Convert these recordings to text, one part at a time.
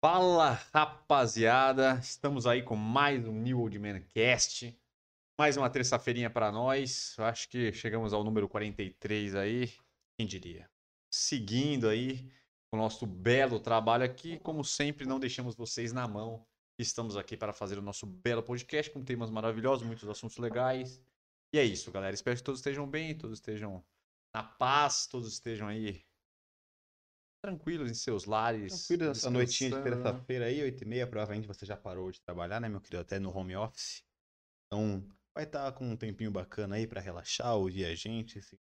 Fala rapaziada, estamos aí com mais um New Old Man Cast. Mais uma terça-feirinha para nós. Eu acho que chegamos ao número 43 aí. Quem diria? Seguindo aí o nosso belo trabalho aqui. Como sempre, não deixamos vocês na mão. Estamos aqui para fazer o nosso belo podcast com temas maravilhosos, muitos assuntos legais. E é isso, galera. Espero que todos estejam bem, todos estejam na paz, todos estejam aí tranquilos em seus lares. Tranquilo essa noitinha de terça-feira aí, 8 e meia, provavelmente você já parou de trabalhar, né, meu querido? Até no home office. Então, vai estar com um tempinho bacana aí pra relaxar, ouvir a gente, se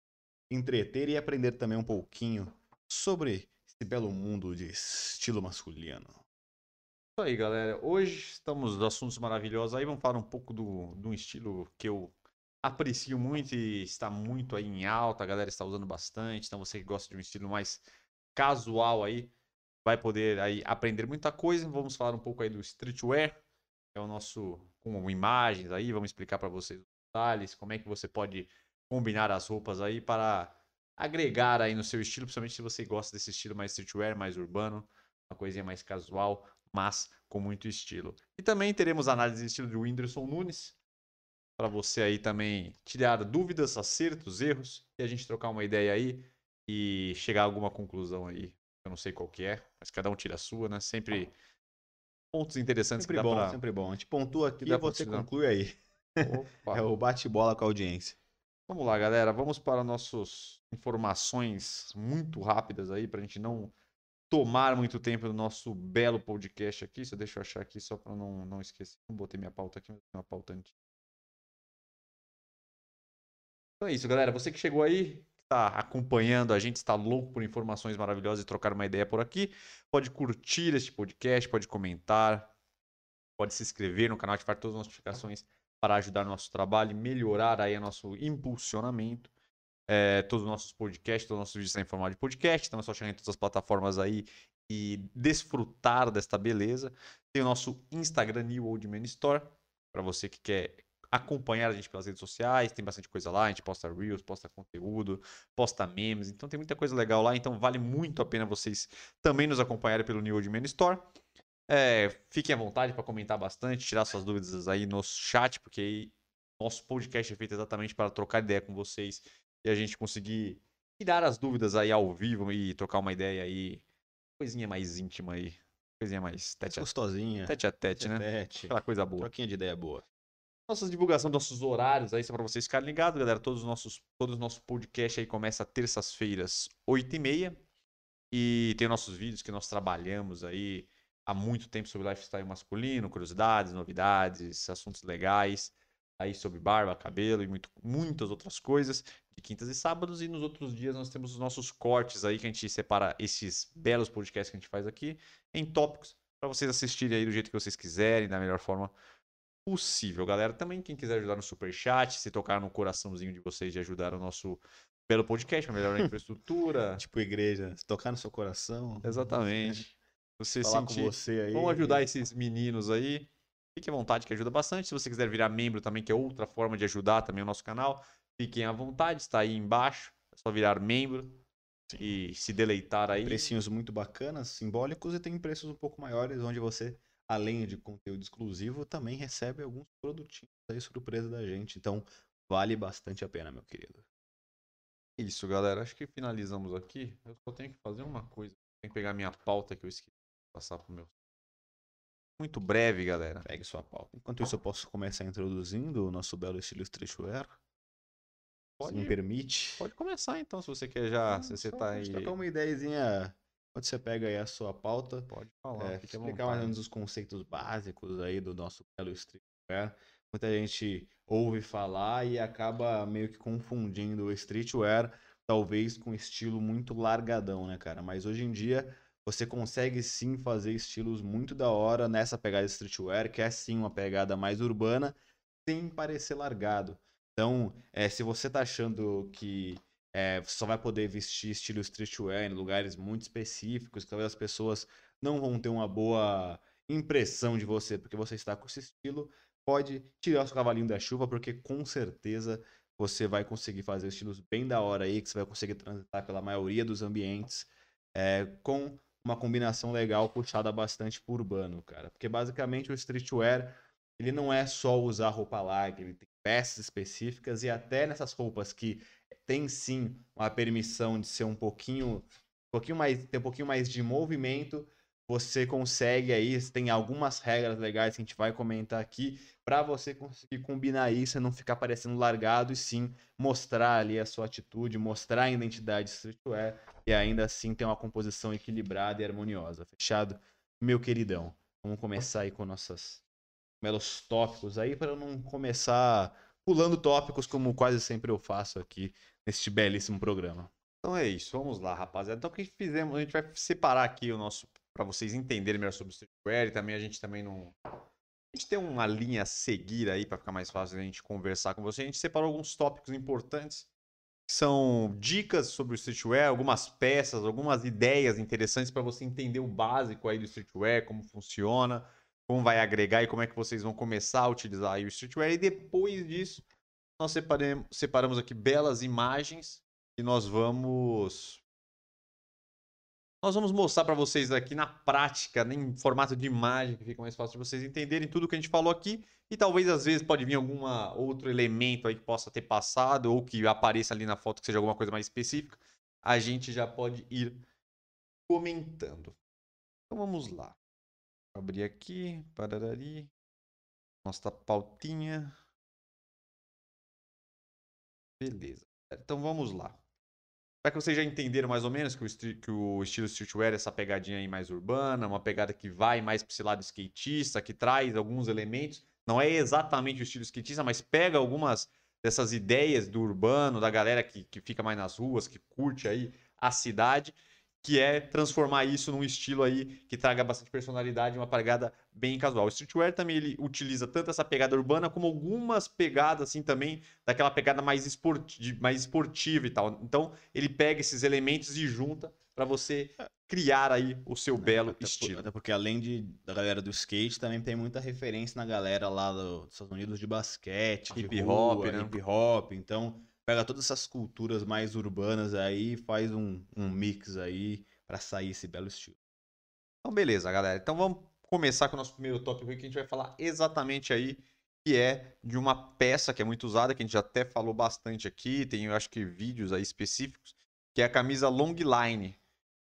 entreter e aprender também um pouquinho sobre esse belo mundo de estilo masculino. Isso aí, galera. Hoje estamos nos assuntos maravilhosos aí. Vamos falar um pouco do, de um estilo que eu aprecio muito e está muito aí em alta. A galera está usando bastante. Então, você que gosta de um estilo mais casual aí, vai poder aí aprender muita coisa. Vamos falar um pouco aí do streetwear, que é o nosso com imagens aí. Vamos explicar para vocês os detalhes, como é que você pode combinar as roupas aí para agregar aí no seu estilo, principalmente se você gosta desse estilo mais streetwear, mais urbano, uma coisinha mais casual, mas com muito estilo. E também teremos análise de estilo de Whindersson Nunes, para você aí também tirar dúvidas, acertos, erros, e a gente trocar uma ideia aí e chegar a alguma conclusão aí. Eu não sei qual que é, mas cada um tira a sua, né? Sempre pontos interessantes Sempre que dá bom, pra... sempre bom. A gente pontua aqui e você conclui aí. É o bate-bola com a audiência. Vamos lá, galera. Vamos para nossas informações muito rápidas aí, para a gente não tomar muito tempo do nosso belo podcast aqui. Só deixa eu achar aqui só para não, não esquecer. Não botei minha pauta aqui, mas tem uma pauta antiga. Então é isso, galera. Você que chegou aí, está acompanhando a gente, está louco por informações maravilhosas e trocar uma ideia por aqui, pode curtir este podcast, pode comentar, pode se inscrever no canal, ativar todas as notificações para ajudar no nosso trabalho e melhorar aí o nosso impulsionamento. É, todos os nossos podcasts, todos os nossos vídeos estão em formato de podcast, então é só chegar em todas as plataformas aí e desfrutar desta beleza. Tem o nosso Instagram New Old Man Store, para você que quer acompanhar a gente pelas redes sociais, tem bastante coisa lá, a gente posta reels, posta conteúdo, posta memes, então tem muita coisa legal lá, então vale muito a pena vocês também nos acompanharem pelo New Old Man Store. É, fiquem à vontade para comentar bastante, tirar suas dúvidas aí no chat, porque aí nosso podcast é feito exatamente para trocar ideia com vocês e a gente conseguir tirar as dúvidas aí ao vivo e trocar uma ideia aí, coisinha mais íntima aí, coisinha mais tete a Gostosinha. tete, a tete né? Tete. Aquela coisa boa. Troquinha de ideia boa. Nossa divulgação dos nossos horários aí, só para vocês ficarem ligados, galera. Todos os nossos, todos os nossos podcasts aí começam terças-feiras, 8h30. E tem nossos vídeos que nós trabalhamos aí há muito tempo sobre lifestyle masculino, curiosidades, novidades, assuntos legais, aí sobre barba, cabelo e muito, muitas outras coisas, de quintas e sábados. E nos outros dias nós temos os nossos cortes aí, que a gente separa esses belos podcasts que a gente faz aqui em tópicos, para vocês assistirem aí do jeito que vocês quiserem, da melhor forma possível, galera. Também quem quiser ajudar no Superchat, se tocar no coraçãozinho de vocês de ajudar o nosso belo podcast, melhorar a infraestrutura. Tipo igreja, tocar no seu coração. Exatamente. Você Falar sentir. com você aí. Vamos ajudar esses meninos aí. Fique à vontade, que ajuda bastante. Se você quiser virar membro também, que é outra forma de ajudar também o nosso canal, fiquem à vontade, está aí embaixo. É só virar membro e se deleitar aí. Precinhos muito bacanas, simbólicos, e tem preços um pouco maiores, onde você, além de conteúdo exclusivo, também recebe alguns produtinhos aí surpresa da gente. Então, vale bastante a pena, meu querido. Isso, galera. Acho que finalizamos aqui. Eu só tenho que fazer uma coisa. Tenho que pegar minha pauta que eu esqueci de passar pro meu. Muito breve, galera. Pegue sua pauta. Enquanto isso, eu posso começar introduzindo o nosso belo estilo streetwear. Se me Pode, permite. pode começar então, se você quer já. Se você tá aí. trocar uma ideiazinha. Quando você pega aí a sua pauta, Pode falar. é, explicar mais ou menos os conceitos básicos aí do nosso belo streetwear. Muita gente ouve falar e acaba meio que confundindo o streetwear, talvez com estilo muito largadão, né, cara? Mas hoje em dia você consegue sim fazer estilos muito da hora nessa pegada streetwear, que é sim uma pegada mais urbana, sem parecer largado. Então, é, se você tá achando que é, só vai poder vestir estilo streetwear em lugares muito específicos, que talvez as pessoas não vão ter uma boa impressão de você, porque você está com esse estilo, pode tirar o seu cavalinho da chuva, porque com certeza você vai conseguir fazer estilos bem da hora aí, que você vai conseguir transitar pela maioria dos ambientes é, com uma combinação legal puxada bastante por urbano, cara. Porque basicamente o streetwear, ele não é só usar roupa larga, ele tem peças específicas e até nessas roupas que tem sim uma permissão de ser um pouquinho, um pouquinho mais, ter um pouquinho mais de movimento, você consegue aí, tem algumas regras legais que a gente vai comentar aqui, para você conseguir combinar isso e não ficar parecendo largado e sim mostrar ali a sua atitude, mostrar a identidade streetwear e ainda assim ter uma composição equilibrada e harmoniosa. Fechado? Meu queridão, vamos começar aí com nossos melos tópicos aí para não começar pulando tópicos como quase sempre eu faço aqui neste belíssimo programa. Então é isso, vamos lá, rapaziada. Então o que fizemos? A gente vai separar aqui o nosso para vocês entenderem melhor sobre o streetwear e também a gente também não a gente tem uma linha a seguir aí para ficar mais fácil a gente conversar com você. A gente separou alguns tópicos importantes que são dicas sobre o streetwear, algumas peças, algumas ideias interessantes para você entender o básico aí do streetwear, como funciona, como vai agregar e como é que vocês vão começar a utilizar aí o streetwear. E depois disso, nós separamos, aqui belas imagens e nós vamos nós vamos mostrar para vocês aqui na prática, em formato de imagem, que fica mais fácil de vocês entenderem tudo que a gente falou aqui. E talvez às vezes pode vir algum outro elemento aí que possa ter passado ou que apareça ali na foto que seja alguma coisa mais específica. A gente já pode ir comentando. Então vamos lá. Vou abrir aqui, pararari. Nossa pautinha. Beleza. Então vamos lá. Para que vocês já entenderam mais ou menos que o, que o estilo streetwear é essa pegadinha aí mais urbana, uma pegada que vai mais para esse lado skatista, que traz alguns elementos. Não é exatamente o estilo skatista, mas pega algumas dessas ideias do urbano, da galera que, que fica mais nas ruas, que curte aí a cidade que é transformar isso num estilo aí que traga bastante personalidade, uma pegada bem casual. O streetwear também ele utiliza tanto essa pegada urbana como algumas pegadas assim também daquela pegada mais, esportiva, mais esportiva e tal. Então ele pega esses elementos e junta para você criar aí o seu é, belo até estilo. até porque além de, da galera do skate, também tem muita referência na galera lá dos Estados Unidos de basquete, hip hop, né? hip hop. Então pega todas essas culturas mais urbanas aí e faz um, um mix aí para sair esse belo estilo. Então, beleza, galera. Então vamos começar com o nosso primeiro tópico aqui, que a gente vai falar exatamente aí que é de uma peça que é muito usada, que a gente já até falou bastante aqui, tem eu acho que vídeos aí específicos, que é a camisa long line,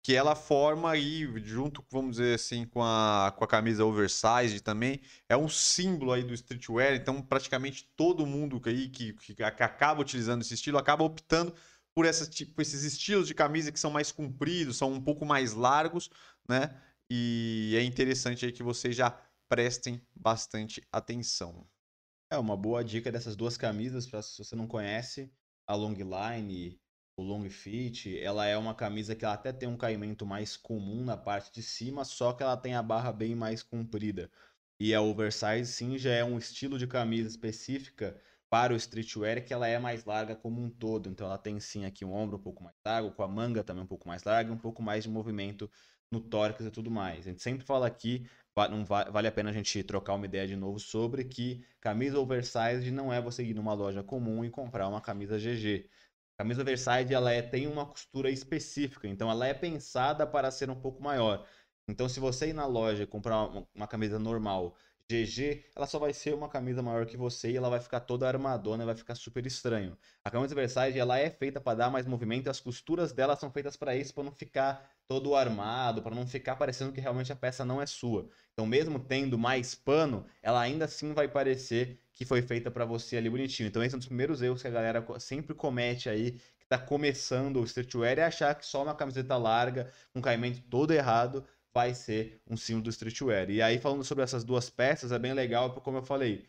que ela forma aí, junto, vamos dizer assim, com a, com a camisa oversized também, é um símbolo aí do streetwear, então praticamente todo mundo aí que, que, acaba utilizando esse estilo acaba optando por essa, tipo, esses estilos de camisa que são mais compridos, são um pouco mais largos, né? E é interessante aí que vocês já prestem bastante atenção. É uma boa dica dessas duas camisas, para se você não conhece, a long line o long fit, ela é uma camisa que ela até tem um caimento mais comum na parte de cima, só que ela tem a barra bem mais comprida. E a oversize sim já é um estilo de camisa específica para o streetwear que ela é mais larga como um todo. Então ela tem sim aqui um ombro um pouco mais largo, com a manga também um pouco mais larga, um pouco mais de movimento no tórax e tudo mais. A gente sempre fala aqui, não vale a pena a gente trocar uma ideia de novo sobre que camisa oversized não é você ir numa loja comum e comprar uma camisa GG. A camisa oversize ela é, tem uma costura específica, então ela é pensada para ser um pouco maior. Então, se você ir na loja e comprar uma, uma, camisa normal GG, ela só vai ser uma camisa maior que você e ela vai ficar toda armadona, vai ficar super estranho. A camisa oversize ela é feita para dar mais movimento, as costuras dela são feitas para isso, para não ficar todo armado, para não ficar parecendo que realmente a peça não é sua. Então, mesmo tendo mais pano, ela ainda assim vai parecer que foi feita para você ali bonitinho. Então, esse é um dos primeiros erros que a galera sempre comete aí, que está começando o streetwear, é achar que só uma camiseta larga, com caimento todo errado, vai ser um símbolo do streetwear. E aí, falando sobre essas duas peças, é bem legal, como eu falei,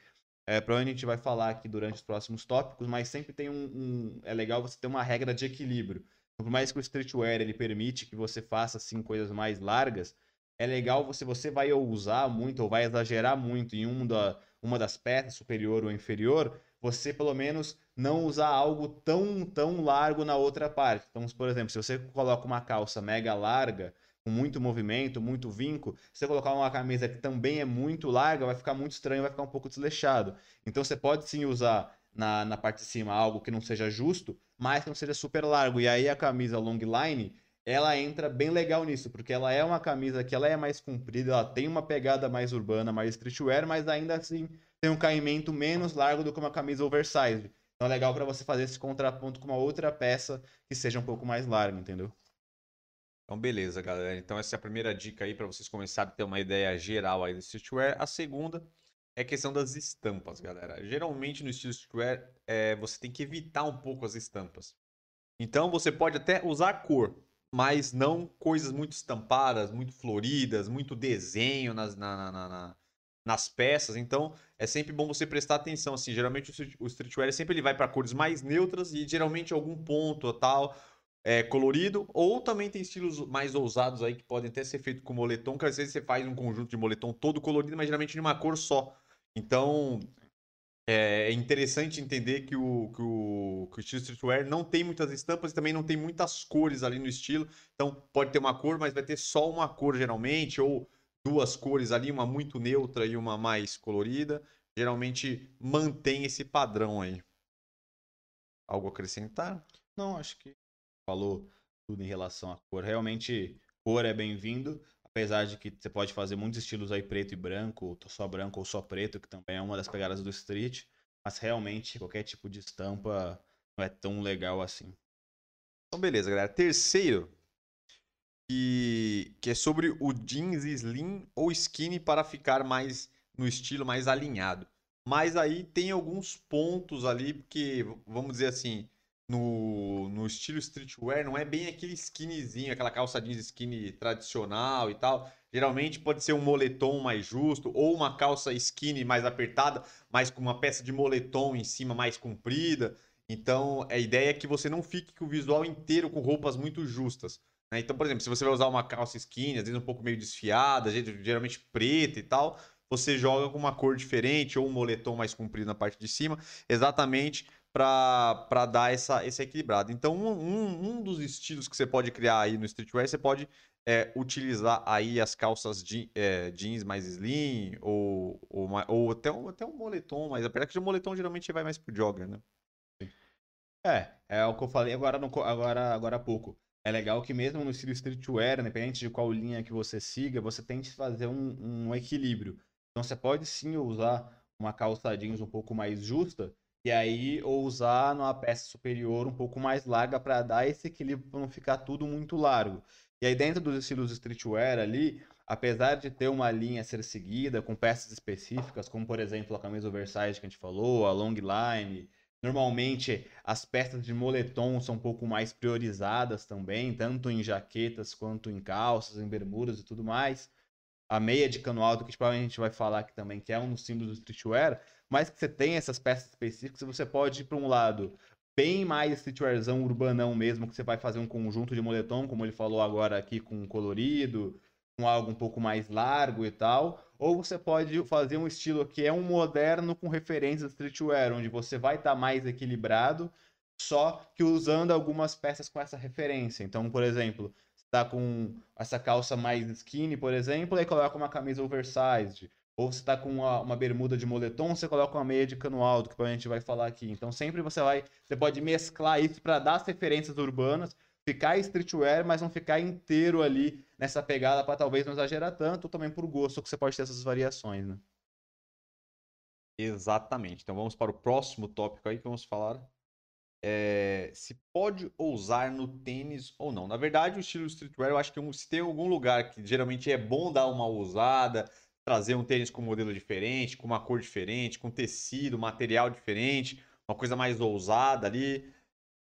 é, provavelmente a gente vai falar aqui durante os próximos tópicos, mas sempre tem um, um, É legal você ter uma regra de equilíbrio. Por mais que o streetwear ele permite que você faça assim coisas mais largas, é legal você você vai usar muito ou vai exagerar muito em um da, uma das peças, superior ou inferior, você pelo menos não usar algo tão, tão largo na outra parte. Então, por exemplo, se você coloca uma calça mega larga, com muito movimento, muito vinco, se você colocar uma camisa que também é muito larga, vai ficar muito estranho, vai ficar um pouco desleixado. Então, você pode sim usar na, na parte de cima algo que não seja justo, mas que não seja super largo. E aí a camisa long line, ela entra bem legal nisso, porque ela é uma camisa que ela é mais comprida, ela tem uma pegada mais urbana, mais streetwear, mas ainda assim tem um caimento menos largo do que uma camisa oversized. Então é legal para você fazer esse contraponto com uma outra peça que seja um pouco mais larga, entendeu? Então, beleza, galera. Então, essa é a primeira dica aí para vocês começarem a ter uma ideia geral aí do streetwear. A segunda é a questão das estampas, galera. Geralmente no estilo streetwear, é, você tem que evitar um pouco as estampas. Então, você pode até usar cor, mas não coisas muito estampadas, muito floridas, muito desenho nas, na, na, na, nas peças. Então, é sempre bom você prestar atenção. Assim, geralmente o streetwear sempre ele vai para cores mais neutras e geralmente algum ponto tal é, colorido, ou também tem estilos mais ousados aí que podem até ser feitos com moletom, que às vezes você faz um conjunto de moletom todo colorido, mas geralmente de uma cor só. Então, é interessante entender que o, que o, que o estilo streetwear não tem muitas estampas e também não tem muitas cores ali no estilo. Então, pode ter uma cor, mas vai ter só uma cor geralmente, ou duas cores ali, uma muito neutra e uma mais colorida. Geralmente mantém esse padrão aí. Algo a acrescentar? Não, acho que falou tudo em relação à cor. Realmente, cor é bem-vindo, apesar de que você pode fazer muitos estilos aí preto e branco, ou só branco ou só preto, que também é uma das pegadas do street, mas realmente qualquer tipo de estampa não é tão legal assim. Então, beleza, galera. Terceiro, que, que é sobre o jeans slim ou skinny para ficar mais no estilo mais alinhado. Mas aí tem alguns pontos ali, porque, vamos dizer assim, no, no estilo streetwear, não é bem aquele skinnyzinho, aquela calça jeans skinny tradicional e tal. Geralmente pode ser um moletom mais justo, ou uma calça skinny mais apertada, mas com uma peça de moletom em cima mais comprida. Então, a ideia é que você não fique com o visual inteiro com roupas muito justas. Né? Então, por exemplo, se você vai usar uma calça skinny, às vezes um pouco meio desfiada, geralmente preta e tal, você joga com uma cor diferente ou um moletom mais comprido na parte de cima, exatamente para dar essa, esse equilibrado. Então, um, um, dos estilos que você pode criar aí no streetwear, você pode é, utilizar aí as calças é, jeans mais slim ou, ou, ou até, um, até um moletom, mas apesar que o moletom geralmente vai mais pro jogger, né? É, é o que eu falei agora, no, agora, agora há pouco. É legal que mesmo no estilo streetwear, independente de qual linha que você siga, você tente fazer um, um equilíbrio. Então você pode sim usar uma calça jeans um pouco mais justa, e aí, ou usar numa peça superior um pouco mais larga para dar esse equilíbrio para não ficar tudo muito largo. E aí, dentro dos estilos streetwear ali, apesar de ter uma linha a ser seguida com peças específicas, como por exemplo a camisa oversize que a gente falou, a long line, normalmente as peças de moletom são um pouco mais priorizadas também, tanto em jaquetas quanto em calças, em bermudas e tudo mais. A meia de cano alto, que provavelmente a gente vai falar aqui também, que é um dos símbolos do streetwear, mas que você tem essas peças específicas, você pode ir para um lado bem mais streetwearzão urbanão mesmo, que você vai fazer um conjunto de moletom, como ele falou agora aqui, com colorido, com algo um pouco mais largo e tal. Ou você pode fazer um estilo que é um moderno com referências streetwear, onde você vai estar tá mais equilibrado, só que usando algumas peças com essa referência. Então, por exemplo, está com essa calça mais skinny, por exemplo, aí coloca uma camisa oversized. Ou você está com uma, uma, bermuda de moletom, você coloca uma meia de cano alto, que a gente vai falar aqui. Então sempre você vai, você pode mesclar isso para dar as referências urbanas, ficar streetwear, mas não ficar inteiro ali nessa pegada para talvez não exagerar tanto, ou também por gosto que você pode ter essas variações, né? Exatamente. Então vamos para o próximo tópico aí que vamos falar. É, se pode ousar no tênis ou não. Na verdade, o estilo streetwear, eu acho que se tem algum lugar que geralmente é bom dar uma ousada, trazer um tênis com um modelo diferente, com uma cor diferente, com tecido, material diferente, uma coisa mais ousada ali,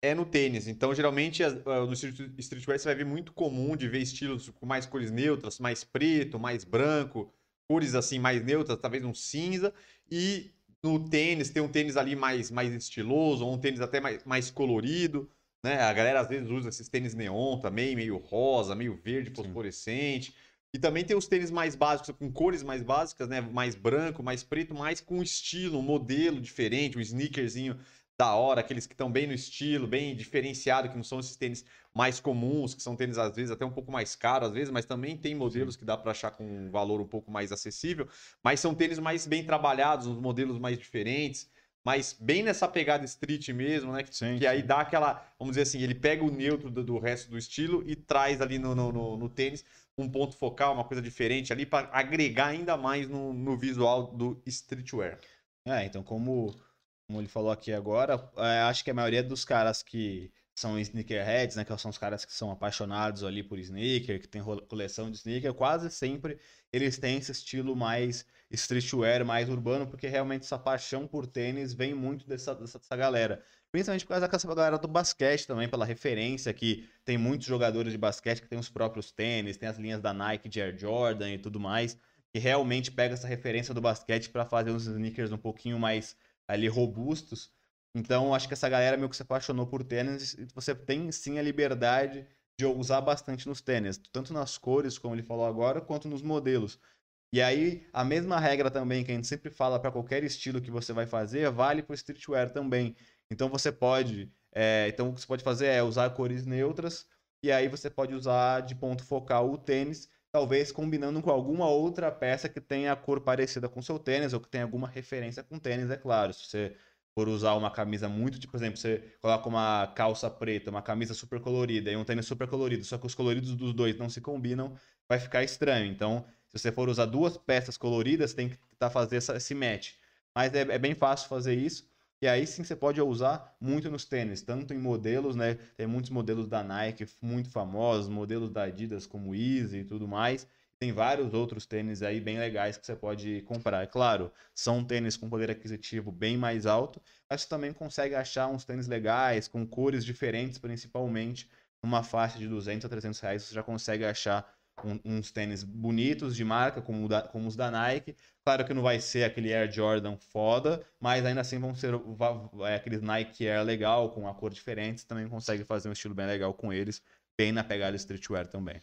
é no tênis. Então, geralmente, no streetwear você vai ver muito comum de ver estilos com mais cores neutras, mais preto, mais branco, cores assim mais neutras, talvez um cinza, e no tênis tem um tênis ali mais, mais estiloso, ou um tênis até mais, mais colorido. Né? A galera às vezes usa esses tênis neon também, meio rosa, meio verde fosforescente. Sim. E também tem os tênis mais básicos, com cores mais básicas, né? Mais branco, mais preto, mais com estilo, um modelo diferente, um sneakerzinho da hora, aqueles que estão bem no estilo, bem diferenciado, que não são esses tênis mais comuns, que são tênis às vezes até um pouco mais caros, às vezes, mas também tem modelos que dá para achar com um valor um pouco mais acessível, mas são tênis mais bem trabalhados, uns modelos mais diferentes, mas bem nessa pegada street mesmo, né? Que, Sim, que aí sim. dá aquela, vamos dizer assim, ele pega o neutro do, do resto do estilo e traz ali no, no, no- no tênis um ponto focal, uma coisa diferente ali para agregar ainda mais no, no visual do streetwear. É, então, como, como ele falou aqui agora, é, acho que a maioria dos caras que são sneakerheads, né, que são os caras que são apaixonados ali por sneaker, que tem coleção de sneaker, quase sempre eles têm esse estilo mais streetwear, mais urbano, porque realmente essa paixão por tênis vem muito dessa, dessa, dessa galera. Principalmente por causa dessa galera do basquete também, pela referência que tem muitos jogadores de basquete que têm os próprios tênis, tem as linhas da Nike de Air Jordan e tudo mais que realmente pega essa referência do basquete para fazer uns sneakers um pouquinho mais ali robustos. Então, acho que essa galera meio que se apaixonou por tênis e você tem sim a liberdade de usar bastante nos tênis, tanto nas cores, como ele falou agora, quanto nos modelos. E aí, a mesma regra também que a gente sempre fala para qualquer estilo que você vai fazer, vale para streetwear também. Então, você pode, é, então o que você pode fazer é usar cores neutras e aí você pode usar de ponto focal o tênis talvez combinando com alguma outra peça que tenha a cor parecida com seu tênis ou que tenha alguma referência com tênis, é claro. Se você for usar uma camisa muito, tipo, por exemplo, você coloca uma calça preta, uma camisa super colorida e um tênis super colorido, só que os coloridos dos dois não se combinam, vai ficar estranho. Então, se você for usar duas peças coloridas, tem que tá fazer esse match. Mas é, é bem fácil fazer isso. E aí sim você pode usar muito nos tênis, tanto em modelos, né? Tem muitos modelos da Nike muito famosos, modelos da Adidas como Easy e tudo mais. Tem vários outros tênis aí bem legais que você pode comprar. É claro, são tênis com poder aquisitivo bem mais alto, mas você também consegue achar uns tênis legais, com cores diferentes, principalmente. Numa faixa de 200 a 300 reais você já consegue achar um- uns tênis bonitos de marca, como, da- como os da Nike. Claro que não vai ser aquele Air Jordan foda, mas ainda assim vão ser é, aqueles Nike Air legal, com a cor diferente. Também consegue fazer um estilo bem legal com eles, bem na pegada streetwear também.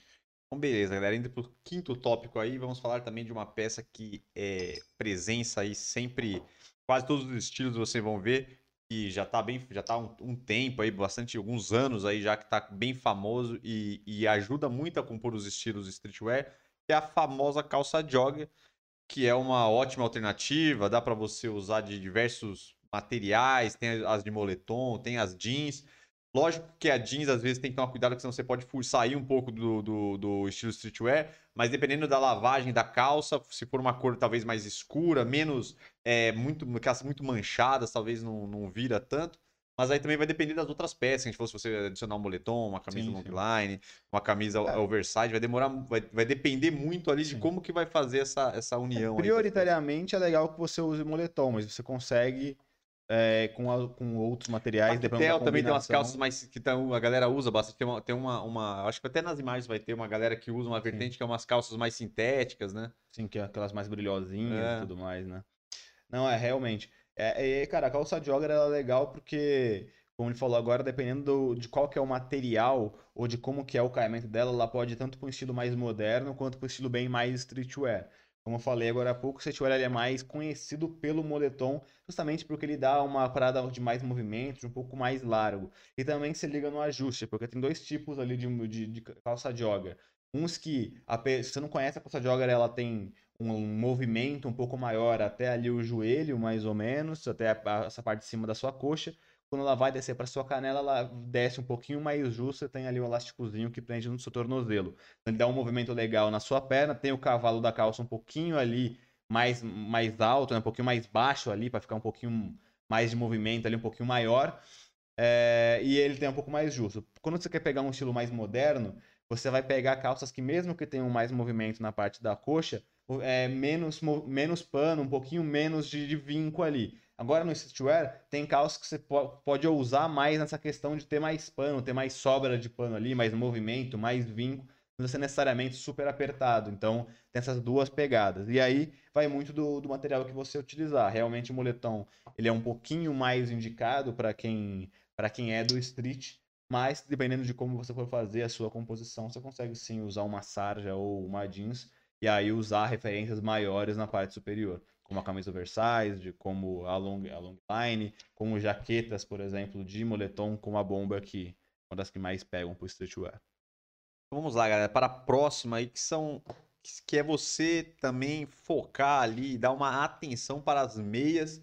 Então, beleza, galera. Indo pro quinto tópico aí, vamos falar também de uma peça que é presença aí sempre, quase todos os estilos vocês vão ver, que já tá bem, já tá um, um tempo aí, bastante, alguns anos aí já que tá bem famoso e, e ajuda muito a compor os estilos streetwear, que é a famosa calça jogger, que é uma ótima alternativa, dá para você usar de diversos materiais, tem as de moletom, tem as jeans. Lógico que a jeans às vezes tem que tomar cuidado, porque senão você pode sair um pouco do, do, do estilo streetwear, mas dependendo da lavagem da calça, se for uma cor talvez mais escura, menos, é, muito, calças muito manchadas, talvez não, não vira tanto. Mas aí também vai depender das outras peças. Se a gente fosse você adicionar um moletom, uma camisa Sim, long sim. line, uma camisa É. oversize, vai demorar, vai, vai depender muito ali de Sim. como que vai fazer essa, essa união. aí peças. Prioritariamente é legal que você use moletom, mas você consegue é, com, a- com outros materiais, Tactel também tem umas calças mais que tão, a galera usa bastante. Tem uma, tem uma, uma- Acho que até nas imagens vai ter uma galera que usa uma vertente que é umas calças mais sintéticas, né? Sim, que é aquelas mais brilhosinhas É. e tudo mais, né? Não, é realmente. É, é, cara, a calça jogger ela é legal porque, como ele falou agora, dependendo do- de qual que é o material ou de como que é o caimento dela, ela pode ir tanto para um estilo mais moderno quanto para um estilo bem mais streetwear. Como eu falei agora há pouco, o streetwear ele é mais conhecido pelo moletom, justamente porque ele dá uma parada de mais movimento, de um pouco mais largo. E também se liga no ajuste, porque tem dois tipos ali de, de, de calça jogger. Uns que, a se você não conhece a calça jogger, ela tem um, movimento um pouco maior até ali o joelho, mais ou menos, até a- essa parte de cima da sua coxa. Quando ela vai descer para sua canela, ela desce um pouquinho mais justa, tem ali um elásticozinho que prende no seu tornozelo. Então, ele dá um movimento legal na sua perna, tem o cavalo da calça um pouquinho ali mais, mais alto, né? um pouquinho mais baixo ali, para ficar um pouquinho mais de movimento ali, um pouquinho maior. É, e ele tem um pouco mais justo. Quando você quer pegar um estilo mais moderno, você vai pegar calças que, mesmo que tenham mais movimento na parte da coxa, o- é, menos, menos pano, um pouquinho menos de, de vinco ali. Agora no streetwear, tem calças que você po- pode usar mais nessa questão de ter mais pano, ter mais sobra de pano ali, mais movimento, mais vinco, não ser necessariamente super apertado. Então, tem essas duas pegadas. E aí vai muito do, do material que você utilizar. Realmente o moletom, ele é um pouquinho mais indicado para quem para quem é do street, mas dependendo de como você for fazer a sua composição, você consegue sim usar uma sarja ou uma jeans e aí usar referências maiores na parte superior, como a camisa oversized, como a long, a long line, como jaquetas, por exemplo, de moletom com a bomba que uma das que mais pegam pro streetwear. Vamos lá, galera, para a próxima aí, que são. Que é você também focar ali, dar uma atenção para as meias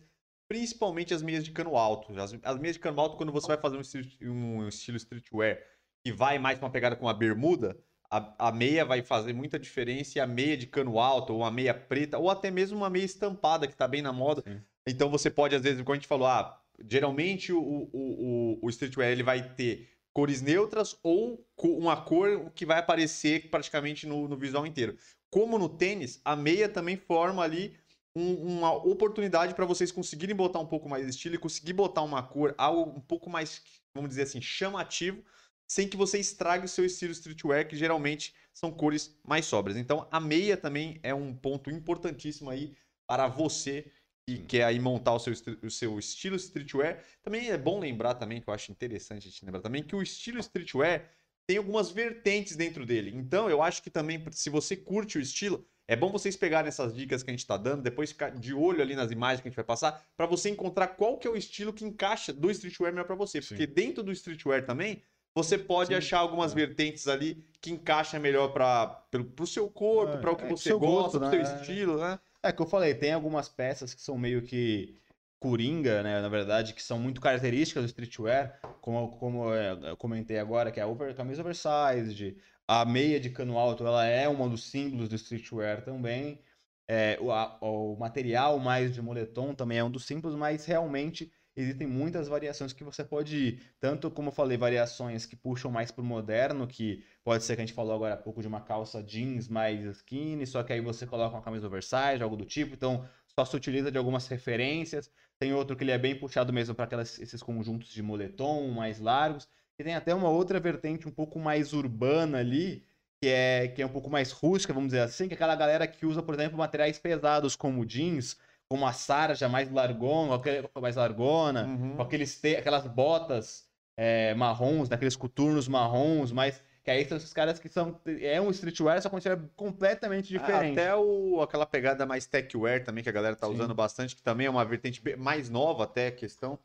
principalmente as meias de cano alto. As, as meias de cano alto, quando você vai fazer um, um estilo streetwear que vai mais pra uma pegada com uma bermuda, a, a meia vai fazer muita diferença e a meia de cano alto, ou uma meia preta, ou até mesmo uma meia estampada, que tá bem na moda. Sim. Então você pode, às vezes, como a gente falou, ah, geralmente o, o, o, o streetwear ele vai ter cores neutras ou uma cor que vai aparecer praticamente no, no visual inteiro. Como no tênis, a meia também forma ali um- uma oportunidade para vocês conseguirem botar um pouco mais de estilo e conseguir botar uma cor, algo um pouco mais, vamos dizer assim, chamativo, sem que você estrague o seu estilo streetwear, que geralmente são cores mais sóbrias. Então, a meia também é um ponto importantíssimo aí para você que quer aí montar o seu, o seu estilo streetwear. Também é bom lembrar também, que eu acho interessante a gente lembrar também, que o estilo streetwear tem algumas vertentes dentro dele. Então, eu acho que também, se você curte o estilo, é bom vocês pegarem essas dicas que a gente está dando, depois ficar de olho ali nas imagens que a gente vai passar, para você encontrar qual que é o estilo que encaixa do streetwear melhor para você. Sim. Porque dentro do streetwear também, você pode Sim, achar algumas é. vertentes ali que encaixam melhor para o seu corpo, É, para o que é, você gosta, gosto, pro seu né? estilo, né? É que eu falei, tem algumas peças que são meio que coringa, né? Na verdade, que são muito características do streetwear, como, como é, eu comentei agora, que é a over, camisa oversized, a meia de cano alto, ela é um dos símbolos do streetwear também. É, o, a- o material mais de moletom também é um dos símbolos, mas realmente existem muitas variações que você pode ir. Tanto como eu falei, variações que puxam mais pro moderno, que pode ser que a gente falou agora há pouco de uma calça jeans mais skinny, só que aí você coloca uma camisa oversize, algo do tipo, então só se utiliza de algumas referências. Tem outro que ele é bem puxado mesmo para esses conjuntos de moletom mais largos. E tem até uma outra vertente um pouco mais urbana ali, que é, que é um pouco mais rústica, vamos dizer assim, que é aquela galera que usa, por exemplo, materiais pesados como jeans, como a sarja mais largona, mais largona, Uhum. com aqueles aquelas botas é, marrons, daqueles coturnos marrons, mas que aí são esses caras que são é um streetwear só que é completamente diferente. Até o, aquela pegada mais techwear também, que a galera tá Sim. usando bastante, que também é uma vertente mais nova até a questão.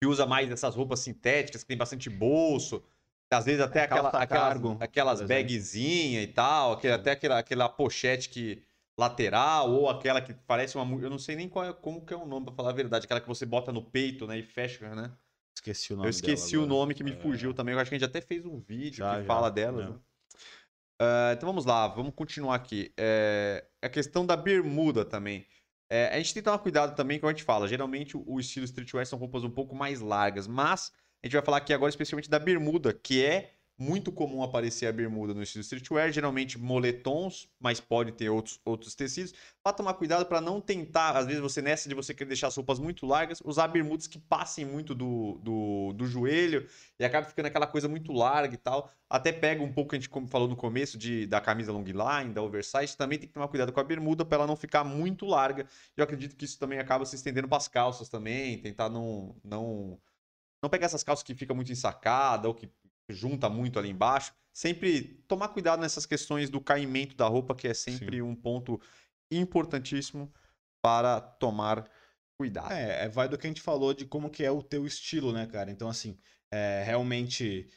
Que usa mais essas roupas sintéticas, que tem bastante bolso. Às vezes até aquela, aquelas, aquelas bagzinhas e tal, aquele, até aquela, aquela pochete que lateral, ou aquela que parece uma. Eu não sei nem qual é, como que é o nome, pra falar a verdade. Aquela que você bota no peito, né? E fecha, né? Esqueci o nome Eu esqueci o nome que me É. fugiu também. Eu acho que a gente até fez um vídeo Já, que já, fala dela. né? Ah, então vamos lá, vamos continuar aqui. É, a questão da bermuda também. É, a gente tem que tomar cuidado também, como a gente fala. Geralmente o, o estilo streetwear são roupas um pouco mais largas, mas a gente vai falar aqui agora especialmente da bermuda, que é muito comum aparecer a bermuda no estilo streetwear, geralmente moletons, mas pode ter outros, outros tecidos. Para tomar cuidado para não tentar, às vezes você nessa de você querer deixar as roupas muito largas, usar bermudas que passem muito do, do, do joelho e acaba ficando aquela coisa muito larga e tal. Até pega um pouco, a gente como falou no começo, de, da camisa long line, da oversize. Também tem que tomar cuidado com a bermuda para ela não ficar muito larga. Eu acredito que isso também acaba se estendendo para as calças também. Tentar não, não, não pegar essas calças que fica muito ensacada ou que junta muito ali embaixo. Sempre tomar cuidado nessas questões do caimento da roupa, que é sempre um ponto importantíssimo para tomar cuidado. É, é, vai do que a gente falou de como que é o teu estilo, né, cara? Então, assim, é, realmente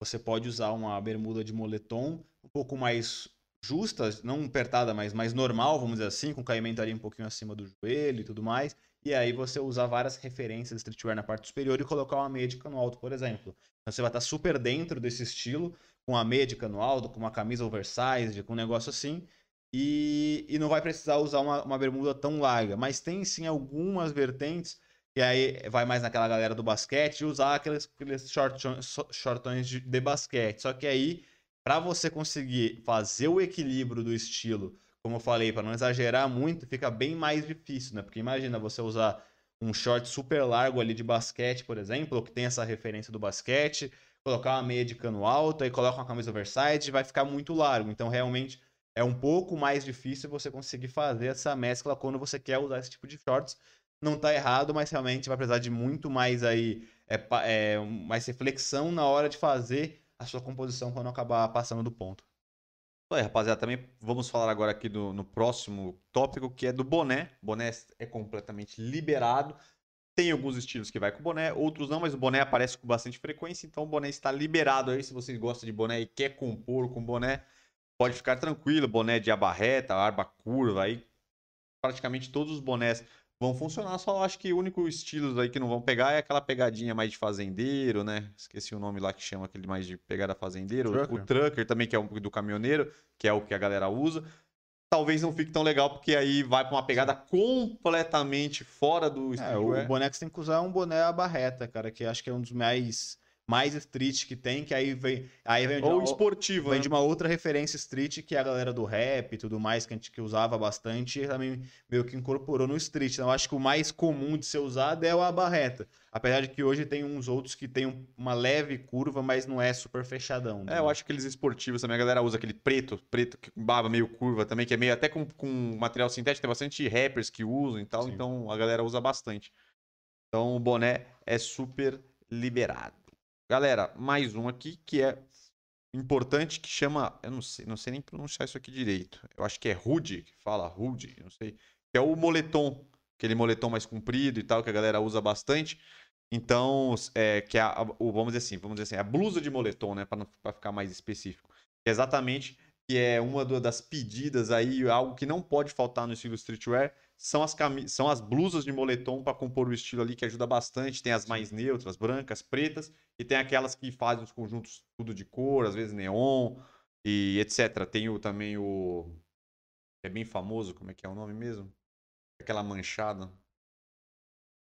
você pode usar uma bermuda de moletom um pouco mais justa, não apertada, mas mais normal, vamos dizer assim, com caimento ali um pouquinho acima do joelho e tudo mais. E aí você usar várias referências de streetwear na parte superior e colocar uma meia de cano alto, por exemplo. Então você vai estar super dentro desse estilo, com a meia de cano alto, com uma camisa oversized, com um negócio assim. E, e não vai precisar usar uma, uma bermuda tão larga. Mas tem sim algumas vertentes que aí vai mais naquela galera do basquete de usar aqueles, aqueles shortões, shortões de, de basquete. Só que aí, para você conseguir fazer o equilíbrio do estilo, como eu falei, para não exagerar muito, fica bem mais difícil, né? Porque imagina você usar um short super largo ali de basquete, por exemplo, que tem essa referência do basquete, colocar uma meia de cano alto, aí coloca uma camisa oversize, vai ficar muito largo. Então, realmente, é um pouco mais difícil você conseguir fazer essa mescla quando você quer usar esse tipo de shorts. Não tá errado, mas realmente vai precisar de muito mais aí, é, é, mais reflexão na hora de fazer a sua composição quando acabar passando do ponto. Aí, rapaziada, também vamos falar agora aqui do, no próximo tópico, que é do boné. Boné é completamente liberado. Tem alguns estilos que vai com boné, outros não, mas o boné aparece com bastante frequência, então o boné está liberado aí. Se vocês gostam de boné e quer compor com boné, pode ficar tranquilo. Boné de aba reta, arba curva, aí praticamente todos os bonés vão funcionar. Só acho que o único estilo aí que não vão pegar é aquela pegadinha mais de fazendeiro, né? Esqueci o nome lá que chama aquele mais de pegada fazendeiro. O- O Trucker. trucker também, que é o do caminhoneiro, que é o que a galera usa. Talvez não fique tão legal, porque aí vai pra uma pegada completamente fora do É, o streetwear. boné que você tem que usar é um boné à barreta, cara, que acho que é um dos mais, mais street que tem, que aí vem, aí vem Ou uma- esportivo, Vem né? de uma outra referência street que é a galera do rap e tudo mais, que a gente que usava bastante, e também meio que incorporou no street. Então, eu acho que o mais comum de ser usado é o abarreta. Apesar de que hoje tem uns outros que tem um- uma leve curva, mas não é super fechadão. É, eu acho que aqueles esportivos também, a galera usa aquele preto, preto que com barba meio curva também, que é meio até com, com material sintético, tem bastante rappers que usam e tal, Sim. então a galera usa bastante. Então o boné é super liberado. Galera, mais um aqui que é importante que chama, eu não sei, não sei nem pronunciar isso aqui direito. Eu acho que é Rude, que fala Rude, não sei. Que é o moletom, aquele moletom mais comprido e tal que a galera usa bastante. Então, é, que é a, o, vamos dizer assim, vamos dizer assim, a blusa de moletom, né, para ficar mais específico. É exatamente que é uma das pedidas aí, algo que não pode faltar no estilo streetwear, são as, cami são as blusas de moletom para compor o estilo ali, que ajuda bastante. Tem as mais neutras, brancas, pretas, e tem aquelas que fazem os conjuntos tudo de cor, às vezes neon e etc. Tem o, também o. É bem famoso, como é que é o nome mesmo? Aquela manchada.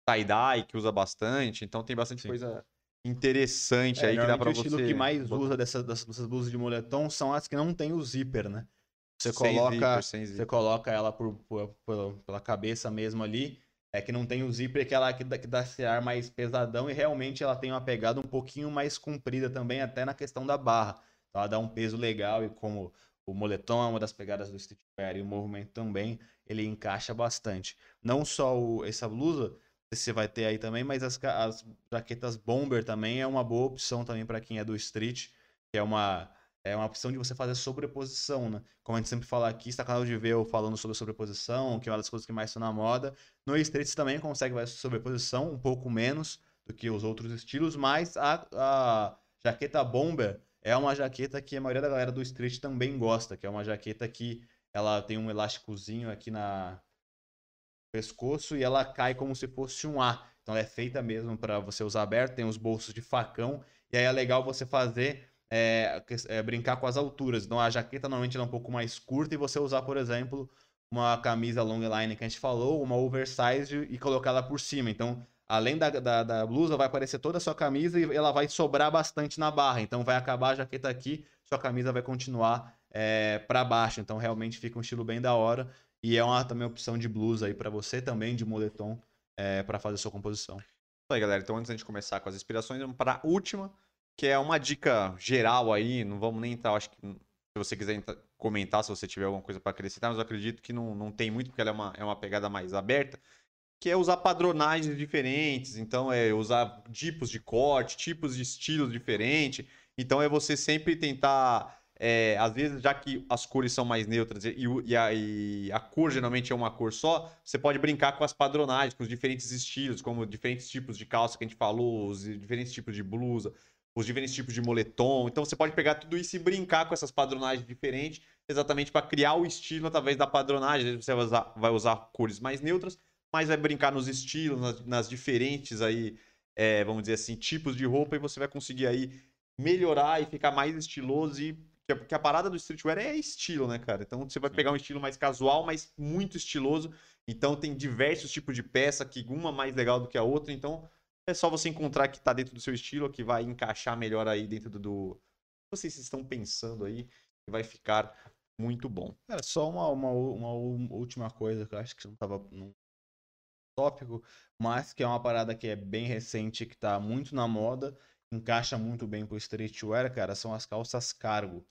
Tie-dye, que usa bastante. Então tem bastante Sim. coisa interessante É, aí que dá pra normalmente você. o estilo que mais botar. usa dessas, dessas, blusas de moletom são as que não tem o zíper, né? Você Sem coloca, zíper, sem você zíper. coloca ela por, por- por- pela cabeça mesmo ali, é que não tem o zíper, que ela que dá, que dá esse ar mais pesadão e realmente ela tem uma pegada um pouquinho mais comprida também, até na questão da barra. Então ela dá um peso legal e como o moletom é uma das pegadas do streetwear e o movimento também, ele encaixa bastante. Não só o- essa blusa, se você vai ter aí também, mas as, as jaquetas bomber também é uma boa opção também para quem é do street, que é uma é uma opção de você fazer sobreposição, né? Como a gente sempre fala aqui, está canal de ver eu falando sobre sobreposição, que é uma das coisas que mais estão na moda. No street você também consegue fazer sobreposição, um pouco menos do que os outros estilos, mas a, a jaqueta bomber é uma jaqueta que a maioria da galera do street também gosta, que é uma jaqueta que ela tem um elásticozinho aqui na pescoço e ela cai como se fosse um A. Então ela é feita mesmo para você usar aberto, tem os bolsos de facão, e aí é legal você fazer é, é, brincar com as alturas. Então a jaqueta normalmente é um pouco mais curta e você usar, por exemplo, uma camisa long line que a gente falou, uma oversize e colocar ela por cima. Então, além da, da, da blusa, vai aparecer toda a sua camisa e ela vai sobrar bastante na barra. Então vai acabar a jaqueta aqui, sua camisa vai continuar é, para baixo. Então realmente fica um estilo bem da hora. E é uma também opção de blusa aí para você também, de moletom, é, para fazer sua composição. Aí, galera. Então, antes gente começar com as inspirações, vamos para a última, que é uma dica geral aí. Não vamos nem entrar, acho que se você quiser comentar, se você tiver alguma coisa para acrescentar, mas eu acredito que não, não tem muito, porque ela é uma, é uma pegada mais aberta, que é usar padronagens diferentes. Então, é usar tipos de corte, tipos de estilos diferentes. Então, é você sempre tentar. É, às vezes, já que as cores são mais neutras e, e a, e a cor geralmente é uma cor só, você pode brincar com as padronagens, com os diferentes estilos, como diferentes tipos de calça que a gente falou, os diferentes tipos de blusa, os diferentes tipos de moletom. Então você pode pegar tudo isso e brincar com essas padronagens diferentes, exatamente para criar o estilo através da padronagem. Você vai usar, vai usar cores mais neutras, mas vai brincar nos estilos, nas, nas diferentes aí, é, vamos dizer assim, tipos de roupa e você vai conseguir aí melhorar e ficar mais estiloso e que a, que a parada do streetwear é estilo, né, cara? Então você vai Sim. pegar um estilo mais casual, mas muito estiloso. Então tem diversos tipos de peça, que uma mais legal do que a outra. Então é só você encontrar que tá dentro do seu estilo, que vai encaixar melhor aí dentro do. do... Vocês estão pensando aí, que vai ficar muito bom. Cara, só uma, uma, uma última coisa que eu acho que não tava num tópico, mas que é uma parada que é bem recente, que tá muito na moda, encaixa muito bem pro streetwear, cara, são as calças cargo,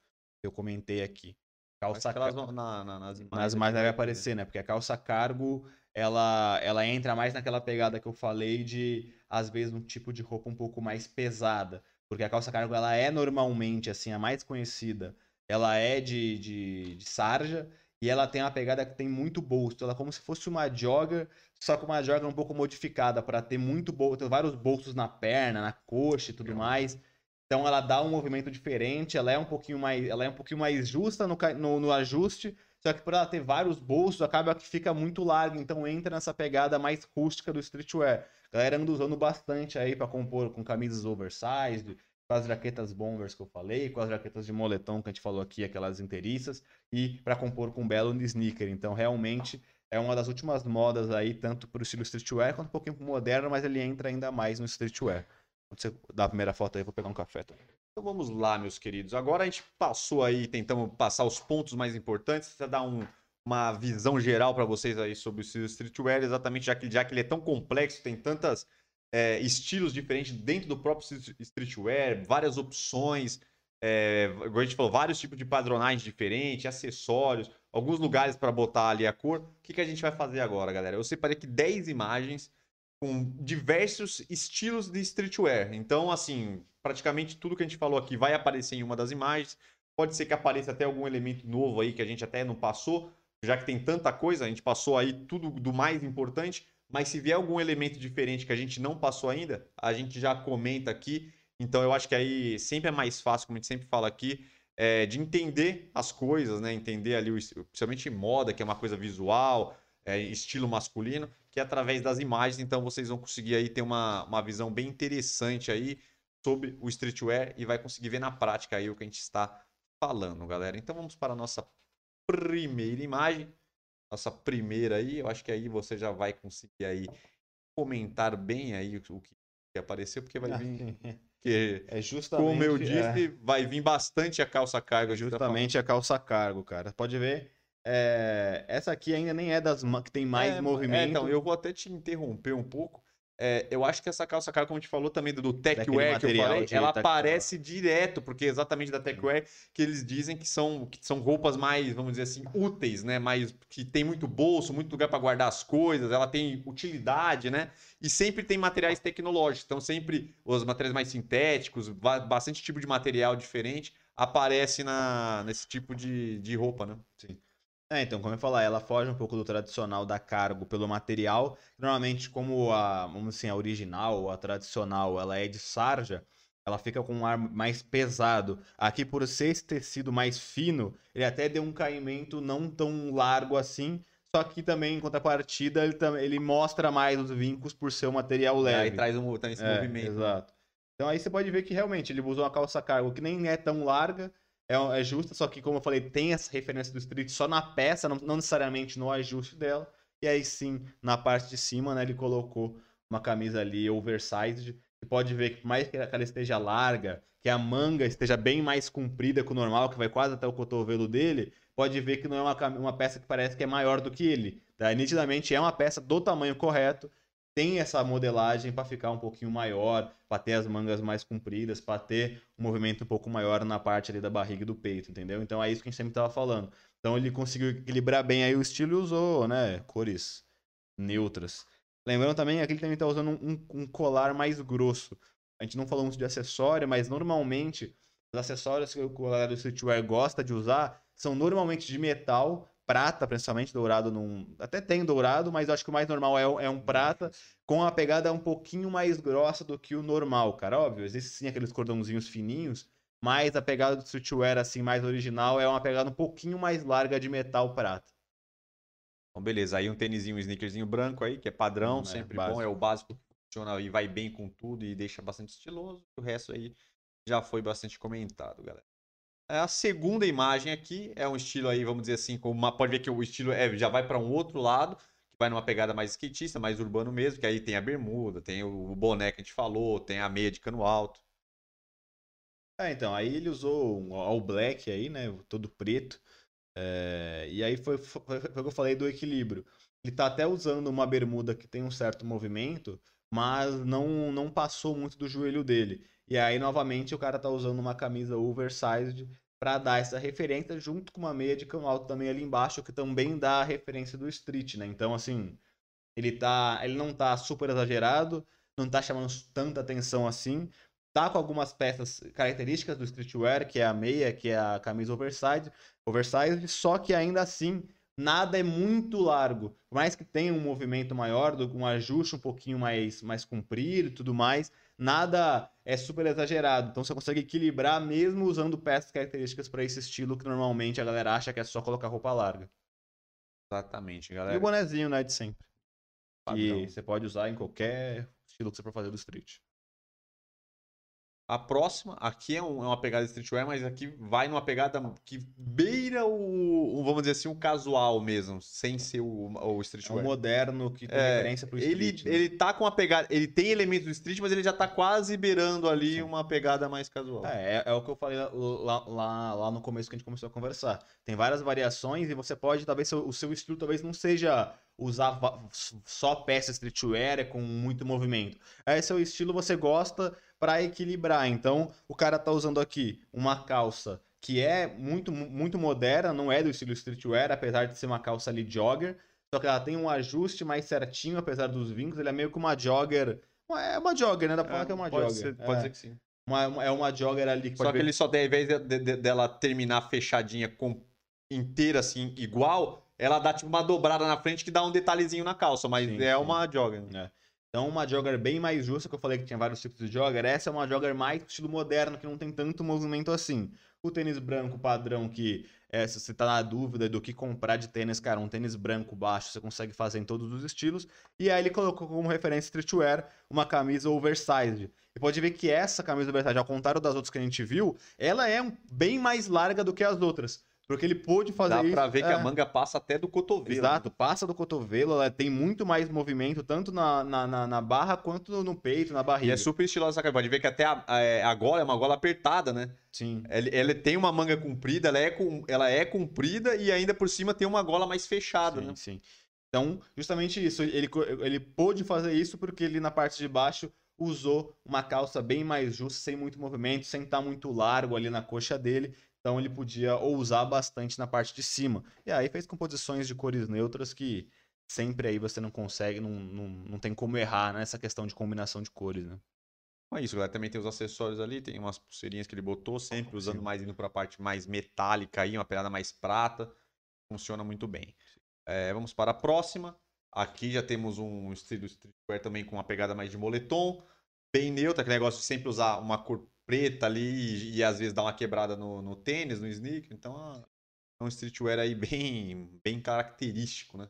eu comentei aqui. Calça Acho que elas ca- vão na, na- nas imagens. Nas imagens vai ter, né? aparecer, né? Porque a calça cargo, ela, ela entra mais naquela pegada que eu falei de, às vezes, um tipo de roupa um pouco mais pesada. Porque a calça cargo, ela é normalmente, assim, a mais conhecida. Ela é de, de, de sarja e ela tem uma pegada que tem muito bolso. Ela é como se fosse uma jogger, só que uma jogger um pouco modificada para ter muito bolso, ter vários bolsos na perna, na coxa e tudo mais. Então ela dá um movimento diferente, ela é um pouquinho mais, ela é um pouquinho mais justa no, no, no ajuste, Só que por ela ter vários bolsos, acaba que fica muito larga, então entra nessa pegada mais rústica do streetwear. A galera anda usando bastante aí para compor com camisas oversized, com as jaquetas bombers que eu falei, com as jaquetas de moletom que a gente falou aqui, aquelas inteiriças, e para compor com belo sneaker. Então, realmente é uma das últimas modas aí, tanto para o estilo streetwear quanto um pouquinho pro moderno, mas ele entra ainda mais no streetwear. Você dá a primeira foto aí, vou pegar um café. Então vamos lá, meus queridos. Agora a gente passou aí, tentamos passar os pontos mais importantes, dar um, uma visão geral para vocês aí sobre o streetwear, exatamente já que, já que ele é tão complexo, tem tantas é, estilos diferentes dentro do próprio streetwear, várias opções, é, a gente falou, vários tipos de padronagem diferentes, acessórios, alguns lugares para botar ali a cor. O que, que a gente vai fazer agora, galera? Eu separei aqui 10 imagens com diversos estilos de streetwear. Então, assim, praticamente tudo que a gente falou aqui vai aparecer em uma das imagens. Pode ser que apareça até algum elemento novo aí que a gente até não passou, já que tem tanta coisa, a gente passou aí tudo do mais importante. Mas se vier algum elemento diferente que a gente não passou ainda, a gente já comenta aqui. Então eu acho que aí sempre é mais fácil, como a gente sempre fala aqui, é, de entender as coisas, né? Entender ali, principalmente moda, que é uma coisa visual, é, estilo masculino, que é através das imagens. Então vocês vão conseguir aí ter uma, uma visão bem interessante aí sobre o streetwear e vai conseguir ver na prática aí o que a gente está falando, galera. Então vamos para a nossa primeira imagem. Nossa primeira aí, eu acho que aí você já vai conseguir aí comentar bem aí o que apareceu, porque vai vir... Que, é justamente, como eu disse, é... vai vir bastante a calça cargo. Justamente a calça cargo, cara. Pode ver, é... essa aqui ainda nem é das que tem mais é, movimento. É, então, eu vou até te interromper um pouco, é, eu acho que essa calça cara, como a gente falou também do Techwear que eu falei, ela aparece direto, porque é exatamente da Techwear que eles dizem que são, que são roupas mais, vamos dizer assim, úteis, né? Mais, que tem muito bolso, muito lugar para guardar as coisas, ela tem utilidade, né? E sempre tem materiais tecnológicos, então sempre os materiais mais sintéticos, bastante tipo de material diferente aparece na, nesse tipo de, de roupa, né? Sim. É, então, como eu falar, ela foge um pouco do tradicional da cargo pelo material. Normalmente, como a, vamos assim, a original, a tradicional, ela é de sarja, ela fica com um ar mais pesado. Aqui, por ser esse tecido mais fino, ele até deu um caimento não tão largo assim. Só que também, em contrapartida, ele, ele mostra mais os vincos por ser um material leve. É, aí traz um, esse é, movimento. Exato. Então aí você pode ver que realmente ele usou uma calça cargo que nem é tão larga, é, é justa, só que, como eu falei, tem essa referência do Street só na peça, não, não necessariamente no ajuste dela. E aí sim, na parte de cima, né, ele colocou uma camisa ali oversized. Você pode ver que por mais que ela esteja larga, que a manga esteja bem mais comprida que o normal, que vai quase até o cotovelo dele, pode ver que não é uma, uma peça que parece que é maior do que ele. Tá? Nitidamente é uma peça do tamanho correto, tem essa modelagem para ficar um pouquinho maior, para ter as mangas mais compridas, para ter um movimento um pouco maior na parte ali da barriga e do peito, entendeu? Então é isso que a gente sempre estava falando. Então ele conseguiu equilibrar bem aí o estilo e usou, né, cores neutras. Lembrando também, aqui ele também está usando um, um, colar mais grosso. A gente não falou muito de acessório, mas normalmente os acessórios que o colar do streetwear gosta de usar são normalmente de metal prata, principalmente dourado num. Até tem dourado, mas eu acho que o mais normal é, é um prata, com a pegada um pouquinho mais grossa do que o normal, cara. Óbvio, existe sim aqueles cordãozinhos fininhos, mas a pegada do streetwear, assim, mais original, é uma pegada um pouquinho mais larga de metal prata. Então, beleza. Aí um tênisinho, um sneakerzinho branco aí, que é padrão, hum, sempre bom, é o básico funciona e vai bem com tudo e deixa bastante estiloso. O resto aí já foi bastante comentado, galera. É, a segunda imagem aqui é um estilo aí, vamos dizer assim, como uma, pode ver que o estilo é, já vai para um outro lado, que vai numa pegada mais skatista, mais urbano mesmo, que aí tem a bermuda, tem o boné que a gente falou, tem a meia de cano alto. É, então, aí ele usou um all black aí, né, todo preto, é, e aí foi, foi, foi, o que eu falei do equilíbrio. Ele tá até usando uma bermuda que tem um certo movimento, mas não, não passou muito do joelho dele. E aí, novamente, o cara tá usando uma camisa oversized para dar essa referência, junto com uma meia de cano alto também ali embaixo, que também dá a referência do street, né? Então, assim, ele tá. Ele não tá super exagerado, não tá chamando tanta atenção assim. Tá com algumas peças características do streetwear, que é a meia, que é a camisa oversized, oversized só que ainda assim nada é muito largo. Por mais que tenha um movimento maior, um ajuste um pouquinho mais, mais comprido e tudo mais, nada é super exagerado. Então você consegue equilibrar mesmo usando peças características para esse estilo que normalmente a galera acha que é só colocar roupa larga. Exatamente, E galera. o bonezinho, né, de sempre. Padrão. Que você pode usar em qualquer estilo que você for fazer do street. A próxima, aqui é, um- é uma pegada streetwear, mas aqui vai numa pegada que beira o, o, vamos dizer assim, o casual mesmo, sem ser o, o É um streetwear. moderno que tem É, referência pro ele, street. né? ele tá com uma pegada, ele tem elementos do street, mas ele já tá quase beirando ali uma pegada mais casual. É, é, é o que eu falei lá, lá, lá- no começo que a gente começou a conversar. Tem várias variações e você pode, talvez, o seu estilo talvez não seja usar só peça streetwear é com muito movimento. Aí seu estilo você gosta pra equilibrar. Então, o cara tá usando aqui uma calça que é muito, muito moderna, não é do estilo streetwear, apesar de ser uma calça ali jogger. Só que ela tem um ajuste mais certinho, apesar dos vincos. Ele é meio que uma jogger. É uma jogger, né? Dá pra falar que é uma pode jogger. ser, pode é. ser que sim. Uma- é uma jogger ali que Só que ver- ele só ao invés de- de- de- dela terminar fechadinha com inteira assim, igual, ela dá tipo uma dobrada na frente que dá um detalhezinho na calça, mas Sim, é sim. uma jogger. né? Então, uma jogger bem mais justa, que eu falei que tinha vários tipos de jogger. Essa é uma jogger mais estilo moderno, que não tem tanto movimento assim. O tênis branco padrão, que é, se você tá na dúvida do que comprar de tênis, cara, um tênis branco baixo, você consegue fazer em todos os estilos. E aí ele colocou como referência streetwear uma camisa oversized. E pode ver que essa camisa oversized, ao contrário das outras que a gente viu, ela é um- bem mais larga do que as outras. Porque ele pôde fazer Dá isso. pra ver que é. a manga passa até do cotovelo. né? Exato, passa do cotovelo, ela tem muito mais movimento, tanto na, na, na, na barra quanto no peito, na E barriga. é super estilosa essa. Pode ver que até a, a, a gola é uma gola apertada, né? Sim. Ela, ela tem uma manga comprida, ela é, com, ela é comprida e ainda por cima tem uma gola mais fechada, sim, né? sim. Então, justamente isso, ele, ele pôde fazer isso porque ele na parte de baixo usou uma calça bem mais justa, sem muito movimento, sem estar muito largo ali na coxa dele. Então ele podia ousar bastante na parte de cima. E aí fez composições de cores neutras que sempre aí você não consegue, não, não, não tem como errar nessa questão de combinação de cores, né? É isso, galera. Também tem os acessórios ali, tem umas pulseirinhas que ele botou, sempre usando Sim. mais indo pra parte mais metálica aí, uma pegada mais prata. Funciona muito bem. É, vamos para a próxima. Aqui já temos um estilo streetwear também com uma pegada mais de moletom, bem neutra, aquele negócio de sempre usar uma cor preta ali e, e às vezes dar uma quebrada no, no tênis, no sneaker. Então ah, é um streetwear aí bem, bem característico, né?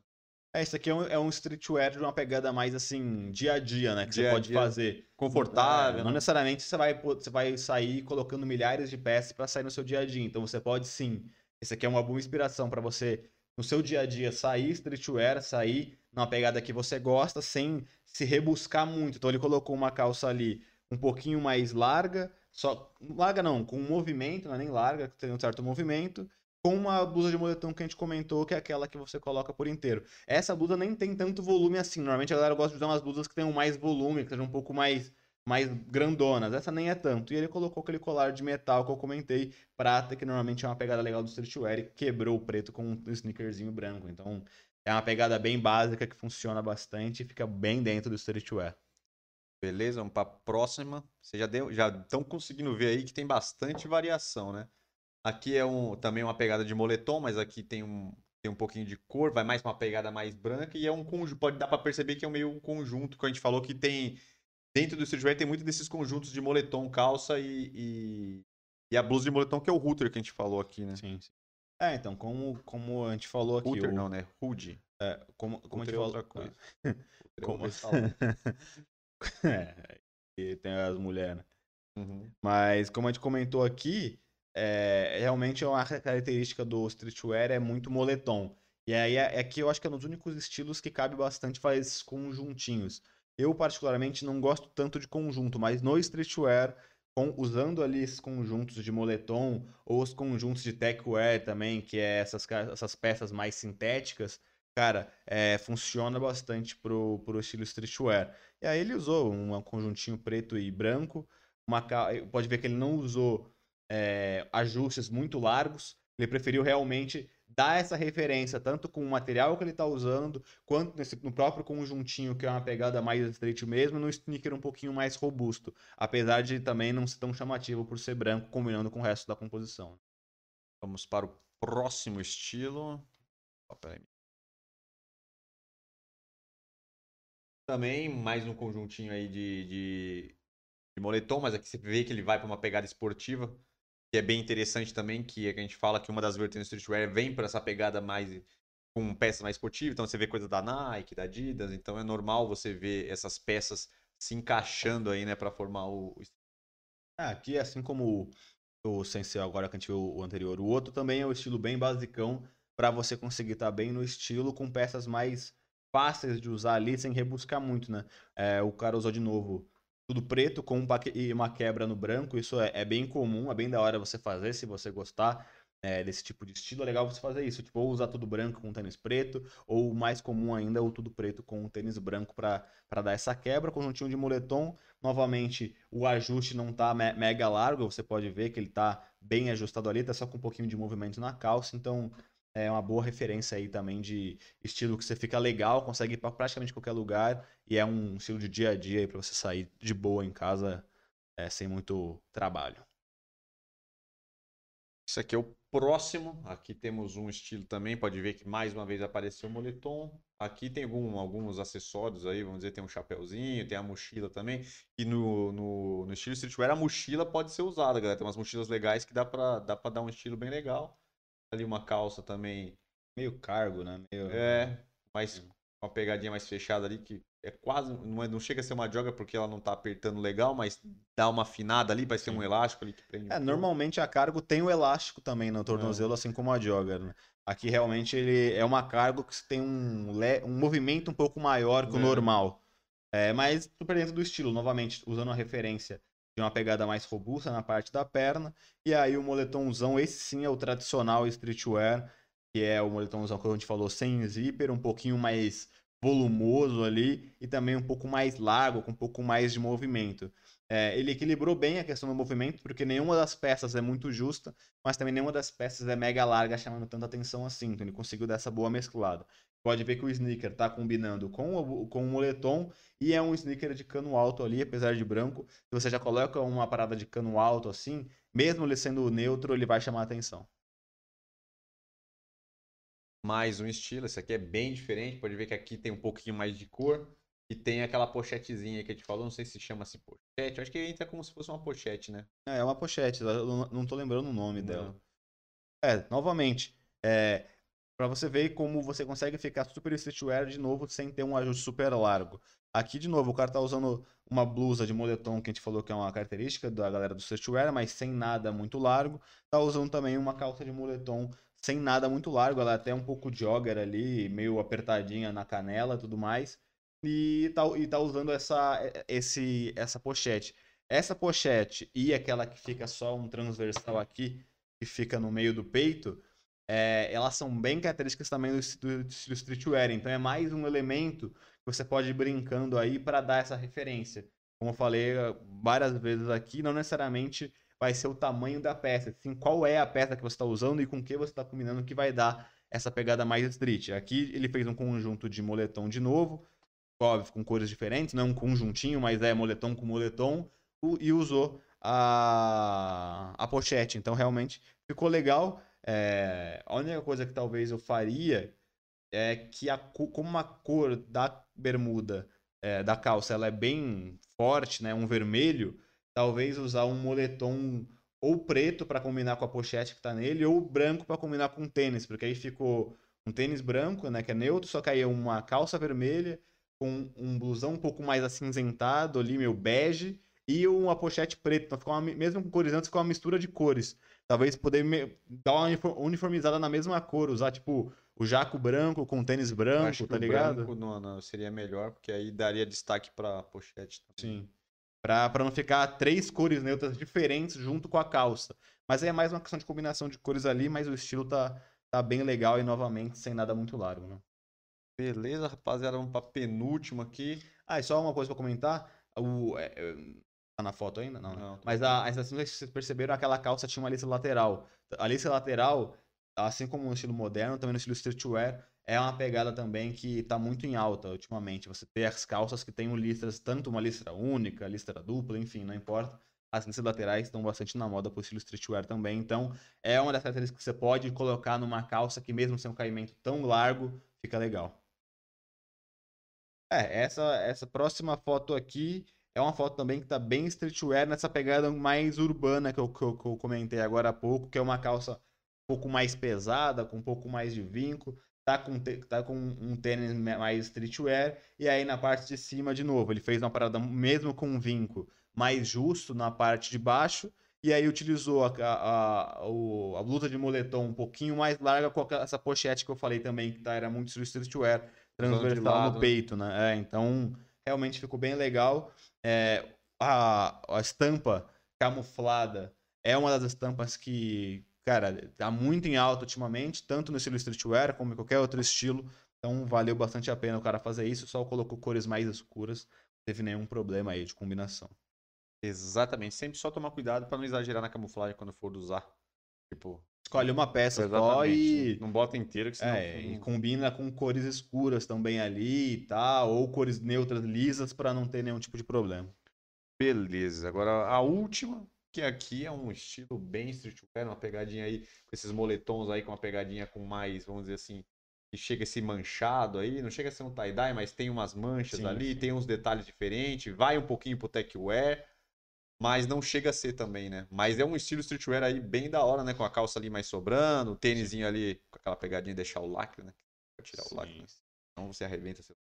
É, isso aqui é um, é um streetwear de uma pegada mais assim, dia a dia, né? Que Dia você pode fazer. Confortável. É, não né? necessariamente você vai, você vai sair colocando milhares de peças para sair no seu dia a dia. Então você pode sim. Esse aqui é uma boa inspiração para você, no seu dia a dia, sair streetwear, sair numa pegada que você gosta, sem se rebuscar muito. Então ele colocou uma calça ali um pouquinho mais larga, só. Larga não, com um movimento, não é nem larga, que tem um certo movimento. Com uma blusa de moletom que a gente comentou, que é aquela que você coloca por inteiro. Essa blusa nem tem tanto volume assim. Normalmente a galera gosta de usar umas blusas que tenham mais volume, que sejam um pouco mais, mais grandonas. Essa nem é tanto. E ele colocou aquele colar de metal que eu comentei, prata, que normalmente é uma pegada legal do streetwear, e quebrou o preto com um sneakerzinho branco. Então é uma pegada bem básica que funciona bastante e fica bem dentro do streetwear. Beleza, vamos para a próxima. Vocês já deu, já estão conseguindo ver aí que tem bastante variação, né? Aqui é um, também uma pegada de moletom, mas aqui tem um, tem um pouquinho de cor, vai mais pra uma pegada mais branca e é um conjunto, pode dar para perceber que é meio um conjunto que a gente falou que tem dentro do streetwear tem muito desses conjuntos de moletom, calça e, e, e a blusa de moletom que é o router que a gente falou aqui, né? Sim, sim. É, então, como, como a gente falou aqui. Router o- não, né? Hoodie. é, como, como a gente é falou. outra coisa. É Como- e tem as mulheres, né? Uhum. Mas como a gente comentou aqui, é, realmente é uma característica do streetwear é muito moletom. E aí é, é que eu acho que é um dos únicos estilos que cabe bastante fazer esses conjuntinhos. Eu particularmente não gosto tanto de conjunto, mas no streetwear, com- usando ali esses conjuntos de moletom ou os conjuntos de techwear também, que é essas, essas peças mais sintéticas, cara, é, funciona bastante pro, pro estilo streetwear. E aí ele usou um conjuntinho preto e branco, uma, ca- pode ver que ele não usou é, ajustes muito largos. Ele preferiu realmente dar essa referência, tanto com o material que ele está usando, quanto nesse- no próprio conjuntinho, que é uma pegada mais straight mesmo, no sneaker um pouquinho mais robusto. Apesar de também não ser tão chamativo por ser branco, combinando com o resto da composição. Vamos para o próximo estilo. Ó, peraí. Também mais um conjuntinho aí de, de, de moletom, mas aqui você vê que ele vai para uma pegada esportiva, que é bem interessante também, que é que a gente fala que uma das vertentes do streetwear vem para essa pegada mais com peças mais esportivas, então você vê coisa da Nike, da Adidas, então é normal você ver essas peças se encaixando aí, né, para formar o. Ah, aqui, assim como o Sensei agora que a gente viu o anterior, o outro também é o estilo bem basicão para você conseguir estar tá bem no estilo com peças mais fáceis de usar ali sem rebuscar muito, né? É, o cara usou de novo tudo preto com uma quebra no branco, isso é, é bem comum, é bem da hora você fazer se você gostar é, desse tipo de estilo, é legal você fazer isso. Tipo, ou usar tudo branco com tênis preto, ou mais comum ainda, o tudo preto com tênis branco para dar essa quebra. Conjuntinho de moletom, novamente, o ajuste não tá me mega largo, você pode ver que ele tá bem ajustado ali, tá só com um pouquinho de movimento na calça, então é uma boa referência aí também de estilo que você fica legal, consegue ir para praticamente qualquer lugar e é um estilo de dia a dia para você sair de boa em casa é, sem muito trabalho. Isso aqui é o próximo. Aqui temos um estilo também. Pode ver que mais uma vez apareceu o moletom. Aqui tem algum, alguns acessórios aí, vamos dizer, tem um chapéuzinho, tem a mochila também. E no, no, no estilo streetwear, a mochila pode ser usada, galera. Tem umas mochilas legais que dá pra, dá pra dar um estilo bem legal. Ali uma calça também. Meio cargo, né? Meio... É, mas uma pegadinha mais fechada ali que é quase. Não, é, não chega a ser uma joga porque ela não tá apertando legal, mas dá uma afinada ali, vai ser um elástico ali que prende. É, normalmente a cargo tem o elástico também no tornozelo, é. assim como a jogger, né? Aqui realmente ele é uma cargo que tem um, um movimento um pouco maior que o é. normal. É, mas super dentro do estilo, novamente, usando a referência de uma pegada mais robusta na parte da perna. E aí o moletomzão, esse sim é o tradicional streetwear, que é o moletomzão que a gente falou, sem zíper, um pouquinho mais volumoso ali e também um pouco mais largo, com um pouco mais de movimento. É, ele equilibrou bem a questão do movimento, porque nenhuma das peças é muito justa, mas também nenhuma das peças é mega larga, chamando tanta atenção assim. Então ele conseguiu dar essa boa mesclada. Pode ver que o sneaker está combinando com o, com o moletom e é um sneaker de cano alto ali, apesar de branco. Se você já coloca uma parada de cano alto assim, mesmo ele sendo neutro, ele vai chamar atenção mais um estilo. Esse aqui é bem diferente. Pode ver que aqui tem um pouquinho mais de cor. E tem aquela pochetezinha que a gente falou. Não sei se chama assim pochete. Acho que entra como se fosse uma pochete, né? É, é uma pochete. Eu não tô lembrando o nome não. dela. É, novamente. É, para você ver como você consegue ficar super streetwear de novo sem ter um ajuste super largo. Aqui, de novo, o cara tá usando uma blusa de moletom que a gente falou que é uma característica da galera do streetwear, mas sem nada muito largo. Tá usando também uma calça de moletom sem nada muito largo, ela é até um pouco jogger ali, meio apertadinha na canela tudo mais. E tá, e tá usando essa, esse, essa pochete. Essa pochete e aquela que fica só um transversal aqui, que fica no meio do peito, é, elas são bem características também do, do, do streetwear. Então é mais um elemento que você pode ir brincando aí para dar essa referência. Como eu falei ah, várias vezes aqui, não necessariamente vai ser o tamanho da peça, sim qual é a peça que você está usando e com que você está combinando que vai dar essa pegada mais street. Aqui ele fez um conjunto de moletom de novo, óbvio, com cores diferentes, não é um conjuntinho, mas é moletom com moletom, e usou a, a pochete. Então realmente ficou legal. É, a única coisa que talvez eu faria é que a, como a cor da bermuda, é, da calça, ela é bem forte, né, um vermelho, talvez usar um moletom ou preto para combinar com a pochete que tá nele, ou branco para combinar com o tênis, porque aí ficou um tênis branco, né, que é neutro, só que aí é uma calça vermelha com um blusão um pouco mais acinzentado ali, meio bege, e uma pochete preta. Então ficou uma, mesmo com cores antes, ficou uma mistura de cores. Talvez poder dar uma uniformizada na mesma cor, usar tipo o jaco branco com tênis branco, tá ligado? Branco não, não, seria melhor, porque aí daria destaque pra pochete também. Sim. Para não ficar três cores neutras diferentes junto com a calça. Mas aí é mais uma questão de combinação de cores ali, mas o estilo tá, tá bem legal e novamente sem nada muito largo, né? Beleza, rapaziada, vamos pra penúltimo aqui. Ah, e só uma coisa pra comentar. O, é, é, tá na foto ainda? Não. Né? não Mas a, a sensação que vocês perceberam, aquela calça tinha uma lista lateral. A lista lateral, assim como no estilo moderno, também no estilo streetwear, é uma pegada também que está muito em alta ultimamente. Você tem as calças que têm listras, tanto uma listra única, listra dupla, enfim, não importa. As listras laterais estão bastante na moda para o estilo streetwear também. Então, é uma das características que você pode colocar numa calça que, mesmo sem um caimento tão largo, fica legal. É, essa, essa próxima foto aqui é uma foto também que está bem streetwear nessa pegada mais urbana que eu, que eu, que eu comentei agora há pouco, que é uma calça um pouco mais pesada, com um pouco mais de vinco. tá com, tá com um tênis mais streetwear, e aí na parte de cima, de novo, ele fez uma parada mesmo com um vinco mais justo na parte de baixo, e aí utilizou a, a, a, a blusa de moletom um pouquinho mais larga com essa pochete que eu falei também, que tá, era muito streetwear, transversal lado, no né? peito, né? É, então, realmente ficou bem legal. É, a, a estampa camuflada é uma das estampas que, cara, tá muito em alta ultimamente, tanto no estilo streetwear como em qualquer outro estilo. Então valeu bastante a pena o cara fazer isso, só colocou cores mais escuras, não teve nenhum problema aí de combinação. Exatamente, sempre só tomar cuidado para não exagerar na camuflagem quando for usar. Tipo, escolhe uma peça só e não bota inteiro que senão é, e combina com cores escuras também ali e tal, ou cores neutras lisas para não ter nenhum tipo de problema. Beleza. Agora a última que aqui é um estilo bem streetwear, uma pegadinha aí, com esses moletons aí, com uma pegadinha com mais, vamos dizer assim, que chega esse manchado aí, não chega a ser um tie-dye, mas tem umas manchas sim, ali, sim. tem uns detalhes diferentes, vai um pouquinho pro tech wear, mas não chega a ser também, né? Mas é um estilo streetwear aí bem da hora, né? Com a calça ali mais sobrando, o tênisinho ali com aquela pegadinha de deixar o lacre, né? Pra tirar sim. o lacre, então você arrebenta seu...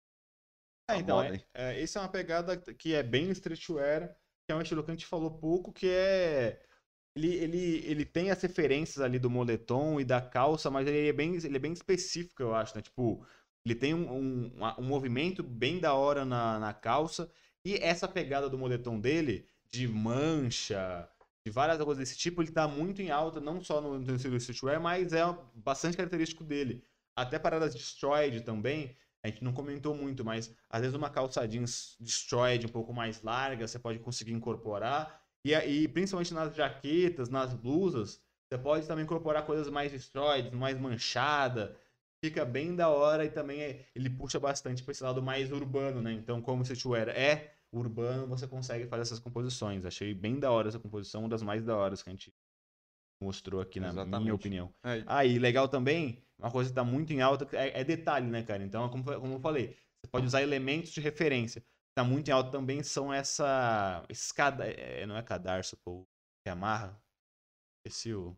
É, então, é, é, essa é uma pegada que é bem streetwear, que é um estilo que a gente falou pouco, que é. Ele, ele, ele tem as referências ali do moletom e da calça, mas ele é bem, ele é bem específico, eu acho, né? Tipo, ele tem um, um, um movimento bem da hora na, na calça. E essa pegada do moletom dele, de mancha, de várias coisas desse tipo, ele tá muito em alta, não só no, no streetwear, mas é bastante característico dele. Até paradas destroyed também, a gente não comentou muito, mas às vezes uma calça jeans destroyed um pouco mais larga, você pode conseguir incorporar. E, e principalmente nas jaquetas, nas blusas, você pode também incorporar coisas mais destroyed, mais manchada. Fica bem da hora e também é, ele puxa bastante para esse lado mais urbano, né? Então, como o streetwear é urbano, você consegue fazer essas composições. Achei bem da hora essa composição, uma das mais da horas que a gente mostrou aqui, na Exatamente. minha opinião. É. Ah, e legal também, uma coisa que está muito em alta é, é, detalhe, né, cara? Então, como, como eu falei, você pode usar elementos de referência. Está muito em alta também são essa. Esses cada, é, não é cadarço, pô, que amarra. Esse o.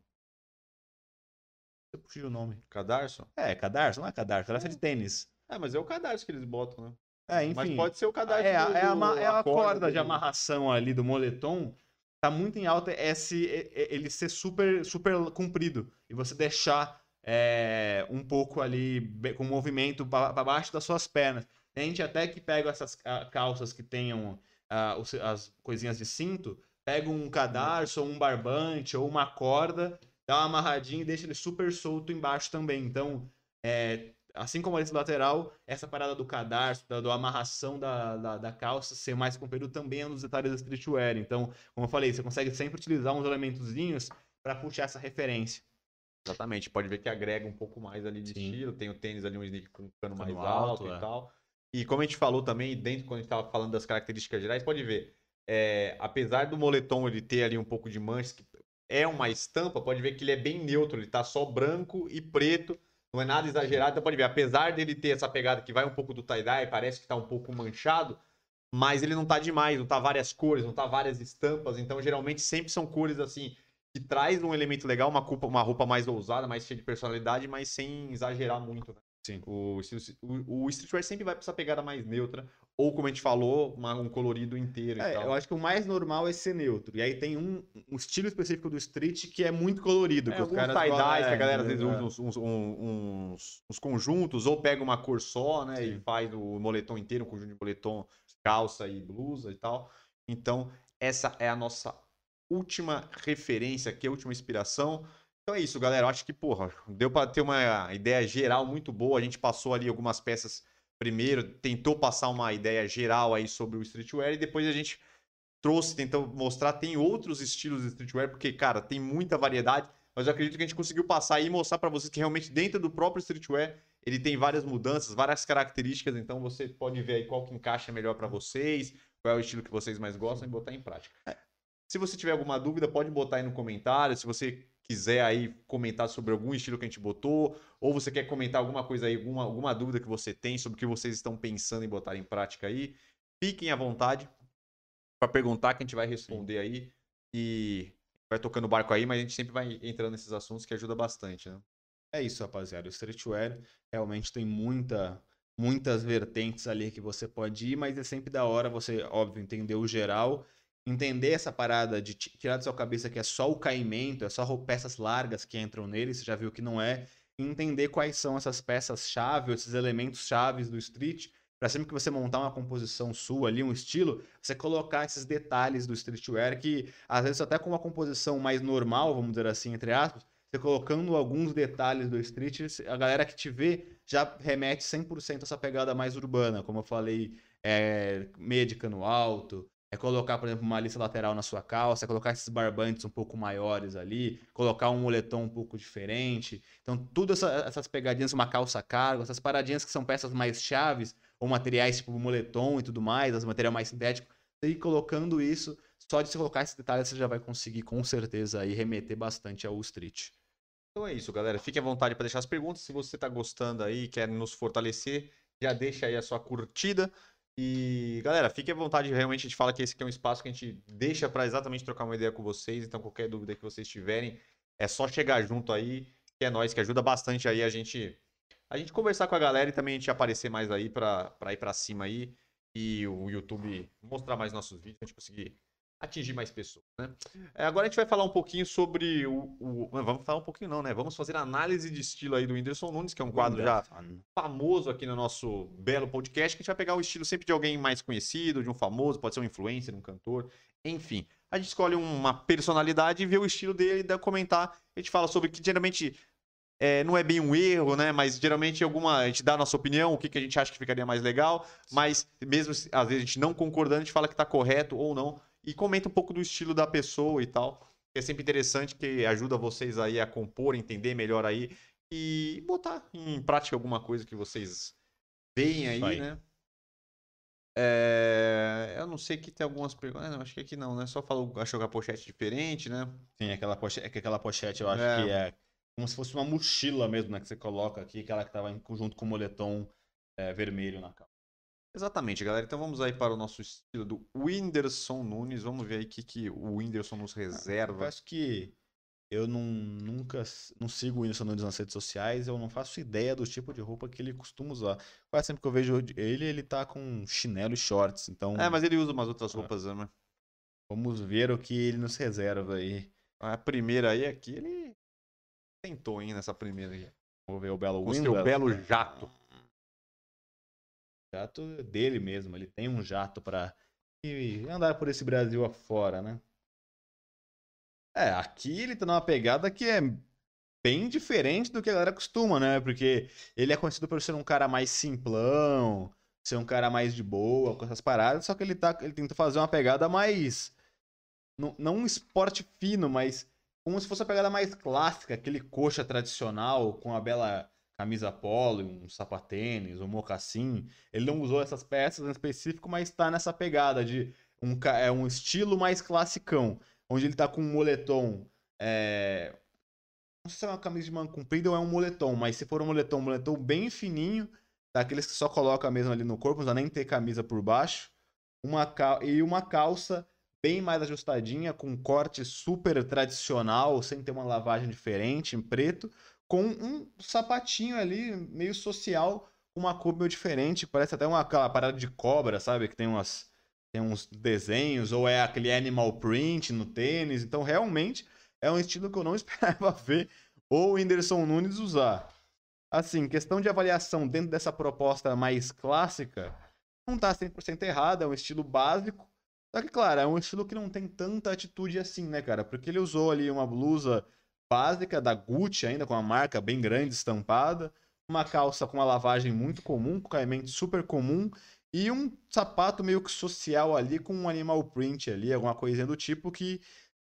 Eu puxei o nome. Cadarço? É, cadarço, não é cadarço, cadarço é de tênis. É, mas é o cadarço que eles botam, né? É, enfim. Mas pode ser o cadarço. É, do, é, a, é a corda de amarração ali do moletom tá muito em alta esse, ele ser super, super comprido e você deixar é, um pouco ali com movimento para baixo das suas pernas. Tem gente até que pega essas calças que tenham uh, as coisinhas de cinto, pega um cadarço ou um barbante ou uma corda, dá uma amarradinha e deixa ele super solto embaixo também. Então, é, assim como esse lateral, essa parada do cadarço, da, da amarração da, da, da, calça ser mais comprido também é um dos detalhes da streetwear. Então, como eu falei, você consegue sempre utilizar uns elementozinhos para puxar essa referência. Exatamente, pode ver que agrega um pouco mais ali de Sim. estilo. Tem o tênis ali, um sneaker com um cano mais alto, alto é. e tal. E como a gente falou também, dentro, quando a gente estava falando das características gerais, pode ver, é, apesar do moletom ele ter ali um pouco de manchas, que é uma estampa, pode ver que ele é bem neutro, ele tá só branco e preto não é nada exagerado. Então pode ver, apesar dele ter essa pegada que vai um pouco do tie-dye, parece que tá um pouco manchado, mas ele não tá demais, não tá várias cores, não tá várias estampas. Então geralmente sempre são cores assim que traz um elemento legal, uma, culpa, uma roupa mais ousada, mais cheia de personalidade, mas sem exagerar muito, né? Sim. O, o, o streetwear sempre vai pra essa pegada mais neutra, ou como a gente falou, uma, um colorido inteiro. É, eu acho que o mais normal é ser neutro. E aí tem um, um estilo específico do street que é muito colorido. É, que os caras tie-dyes é, que a galera às vezes é. usa uns, uns, uns, uns, conjuntos, ou pega uma cor só, né? Sim. E faz o moletom inteiro, um conjunto de moletom, calça e blusa e tal. Então, essa é a nossa última referência aqui, a última inspiração. Então é isso, galera. Eu acho que, porra, deu para ter uma ideia geral muito boa. A gente passou ali algumas peças primeiro, tentou passar uma ideia geral aí sobre o streetwear e depois a gente trouxe, tentou mostrar, tem outros estilos de streetwear, porque, cara, tem muita variedade, mas eu acredito que a gente conseguiu passar e mostrar para vocês que realmente dentro do próprio streetwear ele tem várias mudanças, várias características, então você pode ver aí qual que encaixa melhor para vocês, qual é o estilo que vocês mais gostam e botar em prática. É. Se você tiver alguma dúvida, pode botar aí no comentário. Se você quiser aí comentar sobre algum estilo que a gente botou, ou você quer comentar alguma coisa aí, alguma, alguma dúvida que você tem sobre o que vocês estão pensando em botar em prática aí, fiquem à vontade para perguntar que a gente vai responder aí e vai tocando o barco aí, mas a gente sempre vai entrando nesses assuntos que ajuda bastante, né? É isso, rapaziada. O streetwear realmente tem muita, muitas vertentes ali que você pode ir, mas é sempre da hora você, óbvio, entender o geral, entender essa parada de tirar da sua cabeça que é só o caimento, é só peças largas que entram nele, você já viu que não é, e entender quais são essas peças-chave, esses elementos chaves do street, para sempre que você montar uma composição sua ali, um estilo, você colocar esses detalhes do streetwear que, às vezes, até com uma composição mais normal, vamos dizer assim, entre aspas, você colocando alguns detalhes do street, a galera que te vê já remete 100% a essa pegada mais urbana, como eu falei, é, médica no alto, é colocar, por exemplo, uma lista lateral na sua calça, é colocar esses barbantes um pouco maiores ali, colocar um moletom um pouco diferente. Então, todas essa, essas pegadinhas, uma calça cargo, essas paradinhas que são peças mais chaves, ou materiais tipo moletom e tudo mais, as material mais sintético, e colocando isso, só de você colocar esses detalhes, você já vai conseguir com certeza aí remeter bastante ao street. Então é isso, galera. Fique à vontade para deixar as perguntas. Se você está gostando aí, quer nos fortalecer, já deixa aí a sua curtida. E, galera, fique à vontade. Realmente, a gente fala que esse aqui é um espaço que a gente deixa para exatamente trocar uma ideia com vocês. Então, qualquer dúvida que vocês tiverem, é só chegar junto aí, que é nós, que ajuda bastante aí a gente a gente conversar com a galera e também a gente aparecer mais aí para ir para cima aí e o YouTube mostrar mais nossos vídeos, a gente conseguir atingir mais pessoas. Né? É, agora a gente vai falar um pouquinho sobre o, o, Vamos falar um pouquinho, não, né? Vamos fazer análise de estilo aí do Whindersson Nunes, que é um quadro já famoso aqui no nosso belo podcast, que a gente vai pegar o estilo sempre de alguém mais conhecido, de um famoso, pode ser um influencer, um cantor, enfim. A gente escolhe uma personalidade e vê o estilo dele e dá comentar. A gente fala sobre que geralmente é, não é bem um erro, né? Mas geralmente alguma, a gente dá a nossa opinião, o que, que a gente acha que ficaria mais legal, mas mesmo às vezes a gente não concordando, a gente fala que está correto ou não e comenta um pouco do estilo da pessoa e tal. É sempre interessante que ajuda vocês aí a compor, entender melhor aí e botar em prática alguma coisa que vocês veem aí, aí. né? É... Eu não sei que tem algumas perguntas. Não, acho que aqui não, né? Só falou, achou que a pochete é diferente, né? Sim, aquela pochete, é aquela pochete eu acho é. que é como se fosse uma mochila mesmo, né? Que você coloca aqui, aquela que tava em conjunto com o moletom é, vermelho na capa. Exatamente, galera. Então vamos aí para o nosso estilo do Whindersson Nunes. Vamos ver aí o que, que o Whindersson nos reserva. Eu acho que eu não, nunca não sigo o Whindersson Nunes nas redes sociais, eu não faço ideia do tipo de roupa que ele costuma usar. Quase sempre que eu vejo ele, ele tá com chinelo e shorts, então... É, mas ele usa umas outras é. roupas, né? Vamos ver o que ele nos reserva aí. A primeira aí aqui, ele tentou, hein, nessa primeira aí. Vamos ver o belo Whindersson. O seu belo jato jato dele mesmo. Ele tem um jato para andar por esse Brasil afora, né? É, aqui ele tá numa pegada que é bem diferente do que a galera costuma, né? Porque ele é conhecido por ser um cara mais simplão, ser um cara mais de boa, com essas paradas, só que ele, tá, ele tenta fazer uma pegada mais. Não, não um esporte fino, mas como se fosse a pegada mais clássica, aquele coxa tradicional, com a bela camisa polo, um sapatênis, um mocassim. Ele não usou essas peças em específico, mas está nessa pegada de um, é um estilo mais classicão, onde ele está com um moletom. É... Não sei se é uma camisa de manga comprida ou é um moletom, mas se for um moletom, um moletom bem fininho, daqueles que só coloca mesmo ali no corpo, não nem ter camisa por baixo, uma cal... e uma calça bem mais ajustadinha, com um corte super tradicional, sem ter uma lavagem diferente, em preto, com um sapatinho ali, meio social, uma cor meio diferente, parece até uma aquela parada de cobra, sabe? Que tem umas tem uns desenhos, ou é aquele animal print no tênis. Então, realmente, é um estilo que eu não esperava ver o Whindersson Nunes usar. Assim, questão de avaliação dentro dessa proposta mais clássica, não tá 100% errado, é um estilo básico. Só que, claro, é um estilo que não tem tanta atitude assim, né, cara? Porque ele usou ali uma blusa básica da Gucci, ainda com uma marca bem grande estampada, uma calça com uma lavagem muito comum, com caimento super comum, e um sapato meio que social ali com um animal print ali, alguma coisinha do tipo que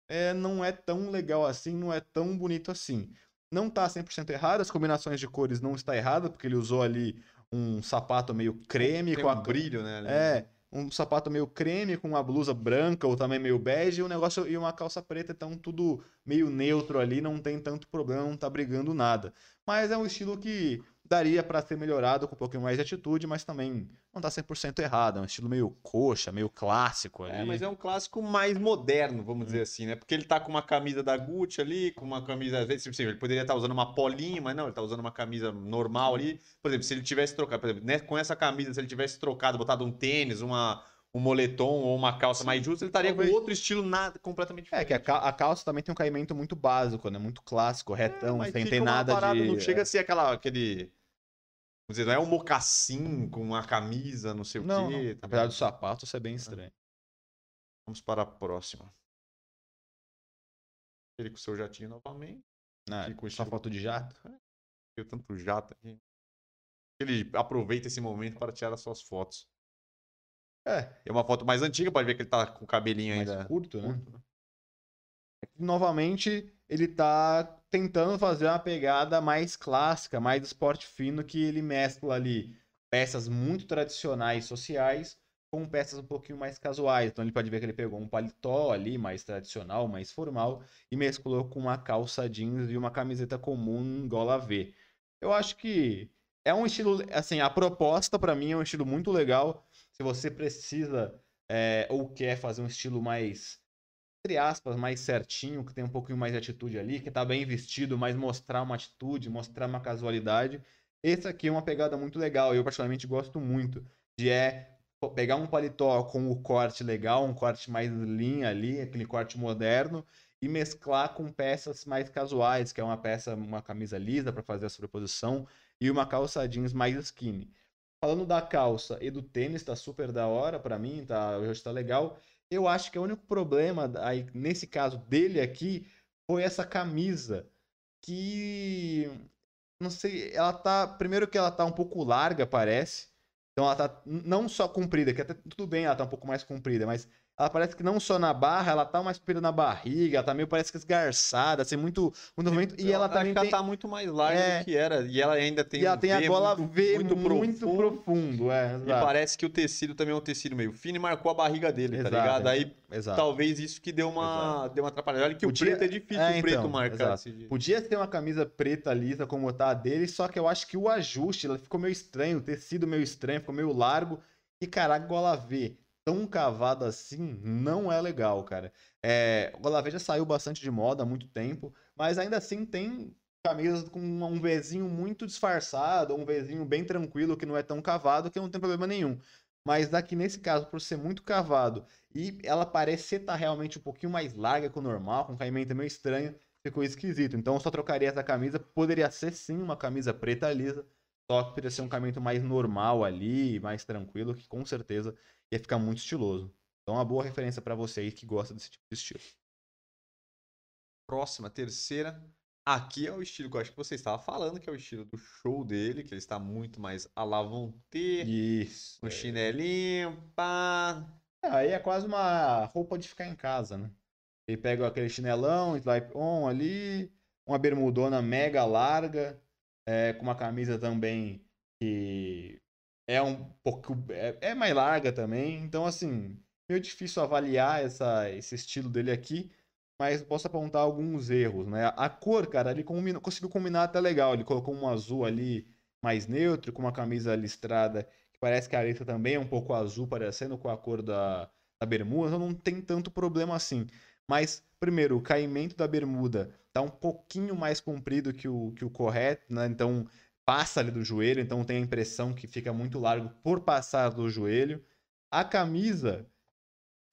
é, não é tão legal assim, não é tão bonito assim. Não tá 100% errado, as combinações de cores não está errada, porque ele usou ali um sapato meio creme Tem com um a brilho, né? É, um sapato meio creme com uma blusa branca ou também meio bege e um negócio e uma calça preta, então tudo meio neutro ali, não tem tanto problema, não tá brigando nada. Mas é um estilo que daria para ser melhorado com um pouquinho mais de atitude, mas também não tá 100% errado. É um estilo meio coxa, meio clássico ali. É, mas é um clássico mais moderno, vamos dizer assim, né? Porque ele tá com uma camisa da Gucci ali, com uma camisa, às vezes, tipo assim, ele poderia estar usando uma polinha, mas não, ele tá usando uma camisa normal ali. Por exemplo, se ele tivesse trocado, por exemplo, né, com essa camisa, se ele tivesse trocado, botado um tênis, uma um moletom ou uma calça mais justa, ele estaria com talvez. outro estilo nada completamente É, diferente. que a, ca- a calça também tem um caimento muito básico, né? Muito clássico, retão, Mas sem ter nada parada, de. Não chega a ser aquela, aquele. Dizer, não é um mocassim com uma camisa, não sei Não, o quê. não. tá apesar do sapato, isso é bem estranho. Vamos para a próxima. Ele com o seu jatinho novamente. Ah, só estilo- foto de jato. Tem tanto jato aqui. Ele aproveita esse momento para tirar as suas fotos. É, É uma foto mais antiga, pode ver que ele tá com o cabelinho mais ainda curto, né? curto, né? novamente ele tá tentando fazer uma pegada mais clássica, mais esporte fino, que ele mescla ali peças muito tradicionais sociais com peças um pouquinho mais casuais. Então ele pode ver que ele pegou um paletó ali, mais tradicional, mais formal, e mesclou com uma calça jeans e uma camiseta comum gola V. Eu acho que é um estilo, assim, a proposta pra mim é um estilo muito legal. Se você precisa é, ou quer fazer um estilo mais entre aspas, mais certinho, que tem um pouquinho mais de atitude ali, que tá bem vestido, mas mostrar uma atitude, mostrar uma casualidade. Esse aqui é uma pegada muito legal, eu particularmente gosto muito, de é pegar um paletó com o corte legal, um corte mais linha ali, aquele corte moderno, e mesclar com peças mais casuais, que é uma peça, uma camisa lisa para fazer a sobreposição, e uma calça jeans mais skinny. Falando da calça e do tênis, tá super da hora pra mim, tá, hoje tá legal. Eu acho que o único problema aí, nesse caso dele aqui foi essa camisa que não sei, ela tá, primeiro que ela tá um pouco larga, parece. Então ela tá não só comprida, que até tudo bem, ela tá um pouco mais comprida, mas ela parece que não só na barra, ela tá mais comprida na barriga, ela tá meio parece que esgarçada, assim, muito, muito movimento. E ela acho também ela tem tá muito mais larga É. do que era. E ela ainda tem e ela um tem a V gola muito, V muito, muito, profundo. profundo, é, E parece que o tecido também é um tecido meio fino e marcou a barriga dele, tá Exato, ligado? é. Aí Exato. talvez isso que deu uma, deu uma atrapalhada. Olha que Podia- o preto é difícil É, o preto então, marcar. Podia ter uma camisa preta lisa como tá a dele, só que eu acho que o ajuste ela ficou meio estranho, o tecido meio estranho, ficou meio largo. E caraca, gola V tão cavado assim não é legal, cara. É, o já saiu bastante de moda há muito tempo, mas ainda assim tem camisas com um Vzinho muito disfarçado, um Vzinho bem tranquilo, que não é tão cavado, que não tem problema nenhum. Mas daqui nesse caso, por ser muito cavado e ela parecer estar realmente um pouquinho mais larga que o normal, com um caimento meio estranho, ficou esquisito. Então eu só trocaria essa camisa. Poderia ser sim uma camisa preta lisa, só que poderia ser um caimento mais normal ali, mais tranquilo, que com certeza ia ficar muito estiloso. Então uma boa referência pra você aí que gosta desse tipo de estilo. Próxima, terceira. Aqui é o estilo que eu acho que você estava falando, que é o estilo do show dele, que ele está muito mais à la vontade, Isso. um chinelinho, pá. É, aí é quase uma roupa de ficar em casa, né? Ele pega aquele chinelão, slip on ali, uma bermudona mega larga, é, com uma camisa também que é um pouco. É, é mais larga também. Então, assim, meio difícil avaliar essa, esse estilo dele aqui, mas posso apontar alguns erros, né? A cor, cara, ele combina- conseguiu combinar até legal. Ele colocou um azul ali mais neutro, com uma camisa listrada que parece que a letra também é um pouco azul, parecendo com a cor da, da bermuda, então não tem tanto problema assim. Mas, primeiro, o caimento da bermuda tá um pouquinho mais comprido que o, que o correto, né? Então passa ali do joelho, então tem a impressão que fica muito largo por passar do joelho. A camisa,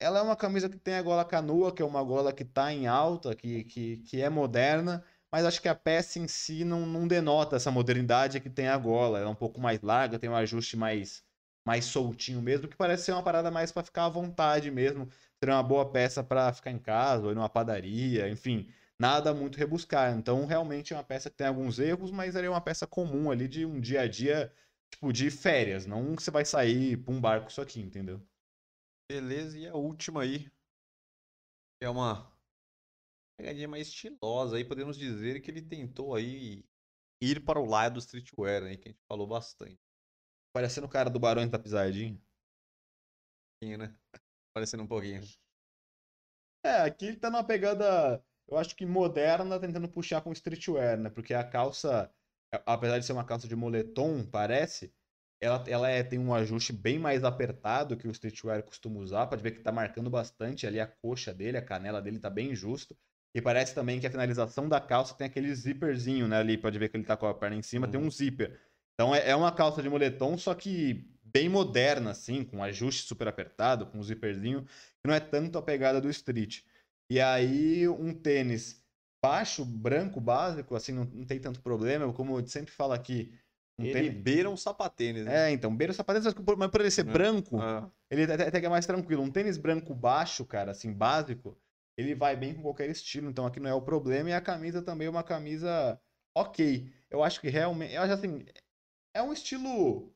ela é uma camisa que tem a gola canoa, que é uma gola que tá em alta, que, que, que é moderna, mas acho que a peça em si não, não denota essa modernidade que tem a gola. Ela é um pouco mais larga, tem um ajuste mais, mais soltinho mesmo, que parece ser uma parada mais para ficar à vontade mesmo. Seria uma boa peça para ficar em casa, ou ir numa padaria, enfim, nada muito rebuscar. Então, realmente é uma peça que tem alguns erros, mas ela é uma peça comum ali de um dia a dia, tipo, de férias. Não que você vai sair pra um barco isso aqui, entendeu? Beleza, e a última aí. É uma pegadinha mais estilosa aí, podemos dizer que ele tentou aí ir para o lado do streetwear aí, que a gente falou bastante, Parecendo o cara do Barões da Pisadinha. né? Parecendo um pouquinho. É, aqui ele tá numa pegada, eu acho que moderna, tentando puxar com streetwear, né? Porque a calça apesar de ser uma calça de moletom, parece, ela, ela é, tem um ajuste bem mais apertado que o streetwear costuma usar. Pode ver que tá marcando bastante ali a coxa dele, a canela dele tá bem justo. E parece também que a finalização da calça tem aquele zíperzinho, né? Ali, pode ver que ele tá com a perna em cima, uhum. tem um zíper. Então é, é uma calça de moletom, só que bem moderna, assim, com ajuste super apertado, com um zíperzinho, que não é tanto a pegada do street. E aí, um tênis baixo, branco, básico, assim, não, não tem tanto problema. Como eu sempre falo aqui. Um ele tênis... beira um sapatênis, né? É, então, beira um sapatênis, mas por ele ser é. branco, é. ele até, até que é mais tranquilo. Um tênis branco baixo, cara, assim, básico, ele vai bem com qualquer estilo, então aqui não é o problema. E a camisa também é uma camisa ok. Eu acho que realmente. Eu acho assim. É um estilo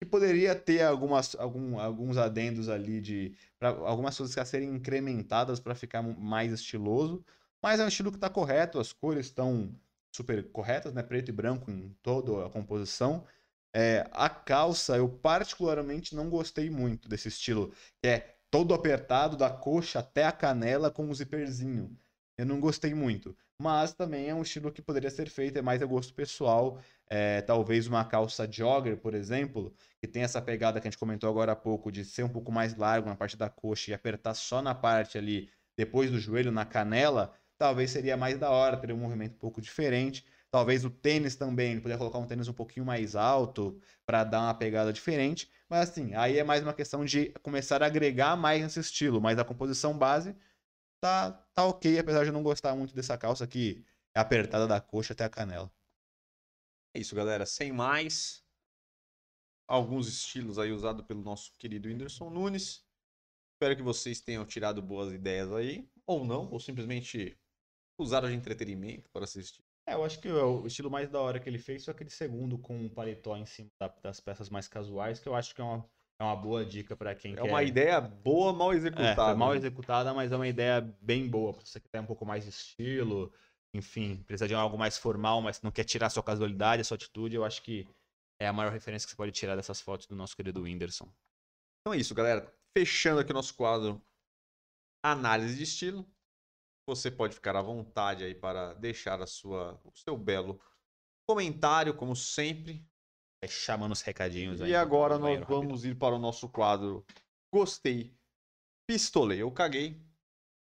que poderia ter algumas, algum, alguns adendos ali de. Pra, algumas coisas a serem incrementadas para ficar mais estiloso. Mas é um estilo que está correto, as cores estão super corretas, né? Preto e branco em toda a composição. É, a calça, eu particularmente não gostei muito desse estilo, que é todo apertado, da coxa até a canela com um zíperzinho. Eu não gostei muito. Mas também é um estilo que poderia ser feito, é mais a gosto pessoal. É, talvez uma calça jogger, por exemplo, que tem essa pegada que a gente comentou agora há pouco, de ser um pouco mais largo na parte da coxa e apertar só na parte ali, depois do joelho, na canela, talvez seria mais da hora, teria um movimento um pouco diferente. Talvez o tênis também, ele poderia colocar um tênis um pouquinho mais alto para dar uma pegada diferente. Mas assim, aí é mais uma questão de começar a agregar mais nesse estilo. Mas a composição base tá, tá ok, apesar de eu não gostar muito dessa calça que é apertada da coxa até a canela. É isso, galera. Sem mais, alguns estilos aí usados pelo nosso querido Whindersson Nunes. Espero que vocês tenham tirado boas ideias aí, ou não, ou simplesmente usaram de entretenimento para assistir. É, eu acho que o estilo mais da hora que ele fez foi aquele segundo com um paletó em cima das peças mais casuais, que eu acho que é uma, é uma boa dica para quem é quer. É uma ideia boa, mal executada. É, mal executada, mas é uma ideia bem boa. Pra você que tem um pouco mais de estilo, enfim, precisa de algo mais formal, mas não quer tirar a sua casualidade, a sua atitude, eu acho que é a maior referência que você pode tirar dessas fotos do nosso querido Whindersson. Então é isso, galera. Fechando aqui o nosso quadro Análise de Estilo você pode ficar à vontade aí para deixar a sua, o seu belo comentário, como sempre. Vai chamando os recadinhos aí. E agora nós vamos rápido. ir para o nosso quadro Gostei, pistolei ou caguei.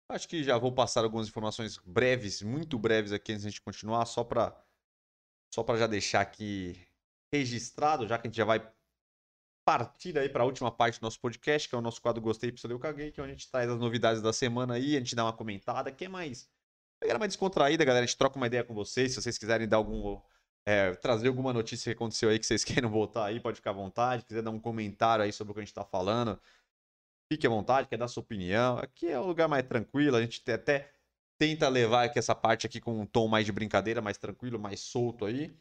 Acho que já vou passar algumas informações breves, muito breves aqui antes de a gente continuar, só para só para já deixar aqui registrado, já que a gente já vai partir aí para a última parte do nosso podcast, que é o nosso quadro Gostei, Pistolei, Eu Caguei, que é onde a gente traz as novidades da semana aí, a gente dá uma comentada, que é mais... Pegada mais descontraída, galera, a gente troca uma ideia com vocês, se vocês quiserem dar algum... É, trazer alguma notícia que aconteceu aí que vocês queiram voltar aí, pode ficar à vontade, quiser dar um comentário aí sobre o que a gente está falando, fique à vontade, quer dar sua opinião, aqui é um lugar mais tranquilo, a gente até tenta levar aqui essa parte aqui com um tom mais de brincadeira, mais tranquilo, mais solto aí.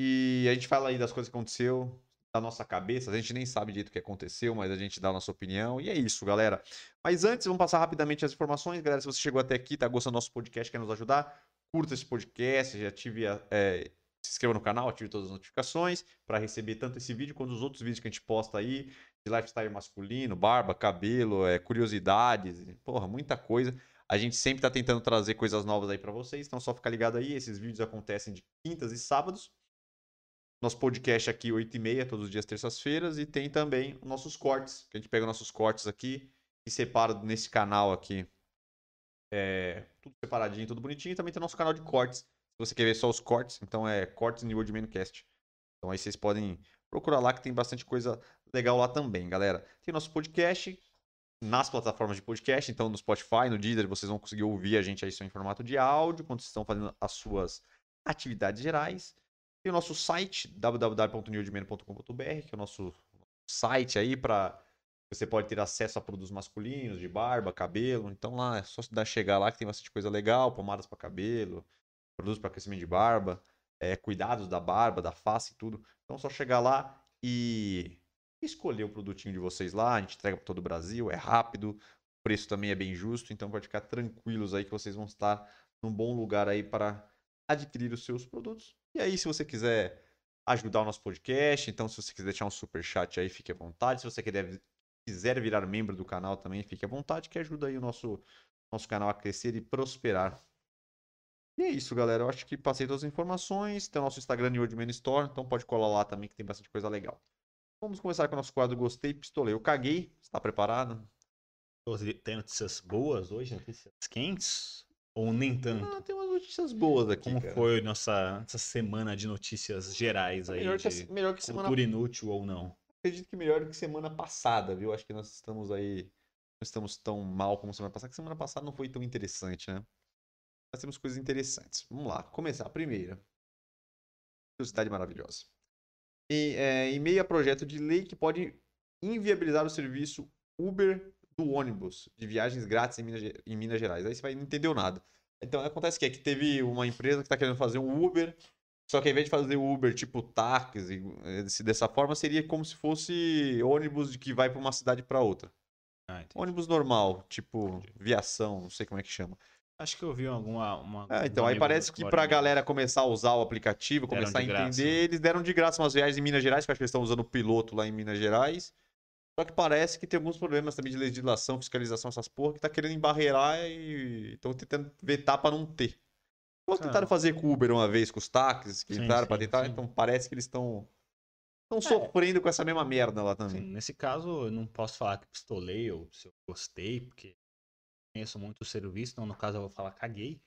E a gente fala aí das coisas que aconteceu, da nossa cabeça, a gente nem sabe direito o que aconteceu, mas a gente dá a nossa opinião. E é isso, galera. Mas antes, vamos passar rapidamente as informações. Galera, se você chegou até aqui, tá gostando do nosso podcast, quer nos ajudar, curta esse podcast, já ative é, se inscreva no canal, ative todas as notificações para receber tanto esse vídeo quanto os outros vídeos que a gente posta aí, de lifestyle masculino, barba, cabelo, é, curiosidades, porra, muita coisa. A gente sempre está tentando trazer coisas novas aí para vocês, então só ficar ligado aí. Esses vídeos acontecem de quintas e sábados. Nosso podcast aqui, 8h30, todos os dias, terças-feiras. E tem também os nossos cortes, que a gente pega nossos cortes aqui e separa nesse canal aqui. É, tudo separadinho, tudo bonitinho. E também tem nosso canal de cortes. Se você quer ver só os cortes, então é Cortes New Old Mancast. Então aí vocês podem procurar lá que tem bastante coisa legal lá também, galera. Tem nosso podcast nas plataformas de podcast, então no Spotify, no Deezer, vocês vão conseguir ouvir a gente aí só em formato de áudio, quando vocês estão fazendo as suas atividades gerais. Tem o nosso site, www.newdman.com.br, que é o nosso site aí para você pode ter acesso a produtos masculinos, de barba, cabelo. Então lá é só chegar lá que tem bastante coisa legal, pomadas para cabelo, produtos para crescimento de barba, é, cuidados da barba, da face e tudo. Então só chegar lá e escolher o produtinho de vocês lá. A gente entrega para todo o Brasil, é rápido, o preço também é bem justo, então pode ficar tranquilos aí que vocês vão estar num bom lugar aí para adquirir os seus produtos. E aí, se você quiser ajudar o nosso podcast, então se você quiser deixar um super chat aí, fique à vontade. Se você quiser, quiser virar membro do canal também, fique à vontade, que ajuda aí o nosso, nosso canal a crescer e prosperar. E é isso, galera. Eu acho que passei todas as informações. Tem o nosso Instagram de Old Man Store, então pode colar lá também que tem bastante coisa legal. Vamos começar com o nosso quadro Gostei, Pistolei. Eu caguei. Está preparado? Tem notícias boas hoje, notícias quentes? Ou nem tanto? Ah, tem umas notícias boas aqui. Como cara. foi nossa essa semana de notícias gerais aí? Melhor que, a- melhor que semana cultura inútil ou não? acredito que melhor do que semana passada, viu? Acho que nós estamos aí. Não estamos tão mal como semana passada, que semana passada não foi tão interessante, né? Nós temos coisas interessantes. Vamos lá, começar. A primeira. Curiosidade maravilhosa. E, é, em meio a projeto de lei que pode inviabilizar o serviço Uber do ônibus de viagens grátis em Minas, em Minas Gerais. Aí você vai, não entendeu nada. Então acontece que, é que teve uma empresa que está querendo fazer um Uber só que ao invés de fazer Uber tipo táxi, se dessa forma, seria como se fosse ônibus de que vai para uma cidade para outra. Ah, entendi. Ônibus normal, tipo viação, não sei como é que chama. Acho que eu vi alguma. Uma, É, um então, aí parece que pra me- galera começar a usar o aplicativo, começar a de entender, graça. eles deram de graça umas viagens em Minas Gerais, que eu acho que eles estão usando o piloto lá em Minas Gerais. Só que parece que tem alguns problemas também de legislação, fiscalização, essas porra, que tá querendo embarrear e estão tentando vetar pra não ter. Cara. tentaram fazer com o Uber uma vez, com os táxis, que Sim, entraram pra sim, tentar, sim. então parece que eles estão estão É. sofrendo com essa mesma merda lá Sim, também. nesse caso, eu não posso falar que pistolei ou se eu gostei, porque conheço muito o serviço, então no caso eu vou falar caguei.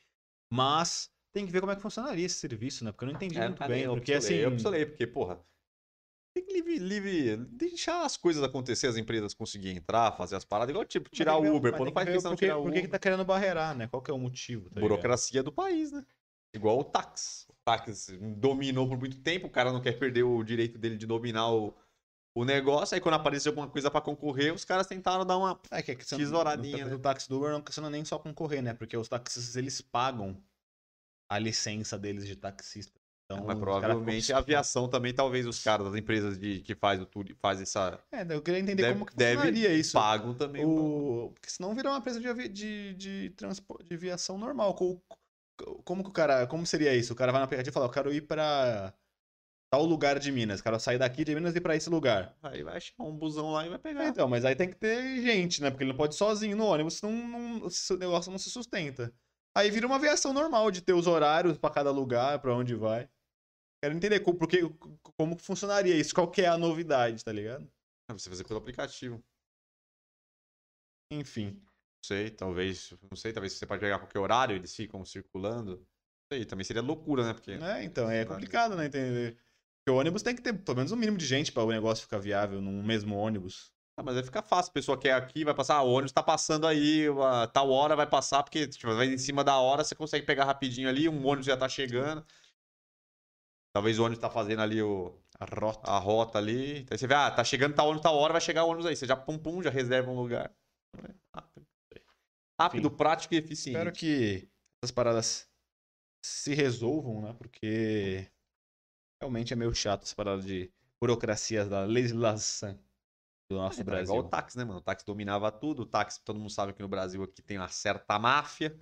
Mas tem que ver como é que funcionaria esse serviço, né? Porque eu não entendi É, muito bem. eu Porque pistolei, assim. Eu pistolei, porque, porra, tem que livre, livre, deixar as coisas acontecer, as empresas conseguirem entrar, fazer as paradas, igual tipo, tirar o Uber, pô, não faz questão de por que- tirar o Por Uber. que, que tá querendo barreirar, né? Qual que é o motivo? tá ligado? Burocracia do país, né? Igual o táxi. O táxi dominou por muito tempo, o cara não quer perder o direito dele de dominar o, o negócio. Aí quando apareceu alguma coisa pra concorrer, os caras tentaram dar uma. É que a questão Tesouradinha, no, né? do táxi do Uber não questão nem só concorrer, né? Porque os taxistas eles pagam a licença deles de taxista. Então, Mas os provavelmente a aviação também, talvez os caras das empresas de, que faz o tudo, faz essa. É, eu queria entender Deve, como que funcionaria isso. pagam também. O... Porque senão vira uma empresa de, avi... de, de, transpo... de aviação normal. Co- co- Como que o cara. Como seria isso? O cara vai no aplicativo e fala, eu quero ir pra tal lugar de Minas. Quero sair daqui de Minas e ir pra esse lugar. Aí vai achar um busão lá e vai É, pegar. então, mas aí tem que ter gente, né? Porque ele não pode ir sozinho no ônibus, senão não... o negócio não se sustenta. Aí vira uma aviação normal de ter os horários pra cada lugar, pra onde vai. Quero entender como, porque, como funcionaria isso, qual que é a novidade, tá ligado? Ah, Você fazer pelo aplicativo. Enfim. Não sei, talvez. Não sei, talvez você pode pegar qualquer horário, eles ficam circulando. Não sei, também seria loucura, né? Porque. É, então, é complicado, né, entender. Porque o ônibus tem que ter pelo menos um mínimo de gente para o negócio ficar viável num mesmo ônibus. Ah, mas aí fica fácil. A pessoa quer aqui, vai passar, ah, o ônibus tá passando aí, tal hora vai passar, porque tipo, vai em cima da hora, você consegue pegar rapidinho ali, um ônibus já tá chegando. Talvez o ônibus tá fazendo ali o, A rota. a rota ali. Então você vê, ah, tá chegando tal ônibus, tal hora, vai chegar o ônibus aí. Você já pum pum, já reserva um lugar. Rápido, Rápido, prático e eficiente. Espero que essas paradas se resolvam, né? Porque realmente é meio chato essa parada de burocracias da legislação do nosso É, tá Brasil. igual o táxi, né, mano? O táxi dominava tudo. O táxi, todo mundo sabe que no Brasil aqui tem uma certa máfia.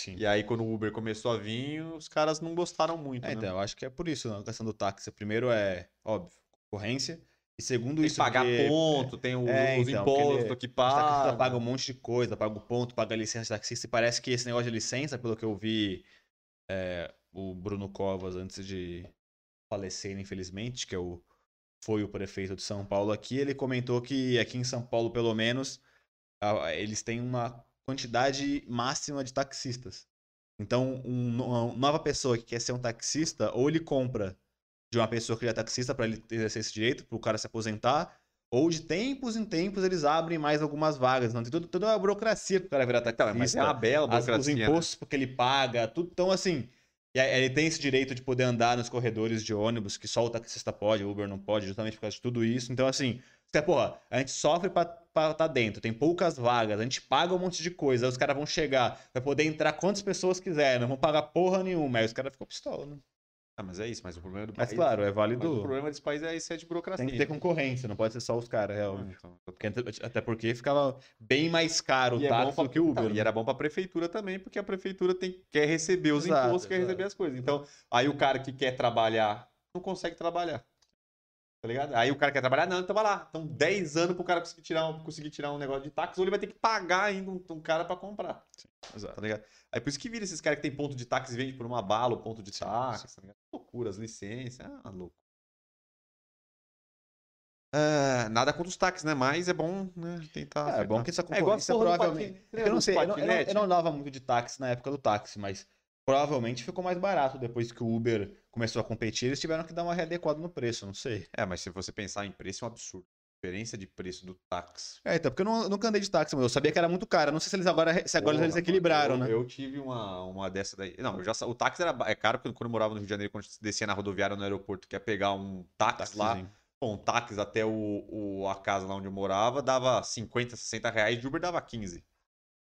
Sim. E aí, quando o Uber começou a vir, os caras não gostaram muito, É, né? então, eu acho que é por isso né, a questão do táxi. Primeiro é, óbvio, concorrência. E segundo Tem que isso, pagar porque- ponto, tem o- É, os então, impostos que taxistas pagam. pagam um monte de coisa, paga o ponto, paga a licença de taxista. E parece que esse negócio de licença, pelo que eu vi é, o Bruno Covas antes de falecer, infelizmente, que é o, foi o prefeito de São Paulo aqui, ele comentou que aqui em São Paulo, pelo menos, a- eles têm uma quantidade máxima de taxistas. Então, um- uma nova pessoa que quer ser um taxista, ou ele compra de uma pessoa que já é taxista para ele exercer esse direito, para o cara se aposentar, ou de tempos em tempos eles abrem mais algumas vagas. Não tem tudo, toda uma burocracia para o cara virar Então, taxista. mas é uma bela as- os burocracia. né? impostos que ele paga, tudo. Então, assim, e aí ele tem esse direito de poder andar nos corredores de ônibus, que só o taxista pode, o Uber não pode, justamente por causa de tudo isso. Então, assim, você, porra, a gente sofre pra estar tá dentro, tem poucas vagas, a gente paga um monte de coisa, aí os caras vão chegar, vai poder entrar quantas pessoas quiser, não vão pagar porra nenhuma. Aí os caras ficam pistola, né? Ah, mas é isso, mas o problema do Mas país. claro, é mas o válido. problema desse país é isso é de burocracia. Tem que ter concorrência, não pode ser só os caras, Ah, realmente. então, Porque até- porque ficava bem mais caro o é táxi pra- do que o Uber. Não, né? e era bom pra prefeitura também, porque a prefeitura tem, quer receber os Exato, impostos, quer exato. receber as coisas. Então, aí o cara que quer trabalhar não consegue trabalhar. Tá ligado? Aí o cara quer trabalhar, não, então vai lá. Então 10 anos pro cara conseguir tirar um, conseguir tirar um negócio de táxi, ou ele vai ter que pagar ainda um, um cara pra comprar. Exato. Tá ligado? Aí por isso que vira esses caras que tem ponto de táxi e vende por uma bala o ponto de Sim, táxi. Tá ligado? Loucuras, licença, ah, louco. Nada contra os táxis, né? Mas é bom, né? Tentar. É, é bom que essa É concorrência a porra do provavelmente. É que eu não sei, eu não, eu, não, eu não andava muito de táxi na época do táxi, mas provavelmente ficou mais barato depois que o Uber começou a competir, eles tiveram que dar uma readequada no preço, não sei. É, mas se você pensar em preço, é um absurdo. A diferença de preço do táxi. É, então, porque eu, não, eu nunca andei de táxi, mas eu sabia que era muito caro. Não sei se eles agora, se agora Porra, eles equilibraram, eu, né? Eu tive uma, uma dessa daí. Não, eu já o táxi era é caro porque quando eu morava no Rio de Janeiro, quando a gente descia na rodoviária no aeroporto, que ia pegar um táxi lá, bom, um táxi até o, o- a casa lá onde eu morava, dava 50, 60 reais, de Uber dava 15.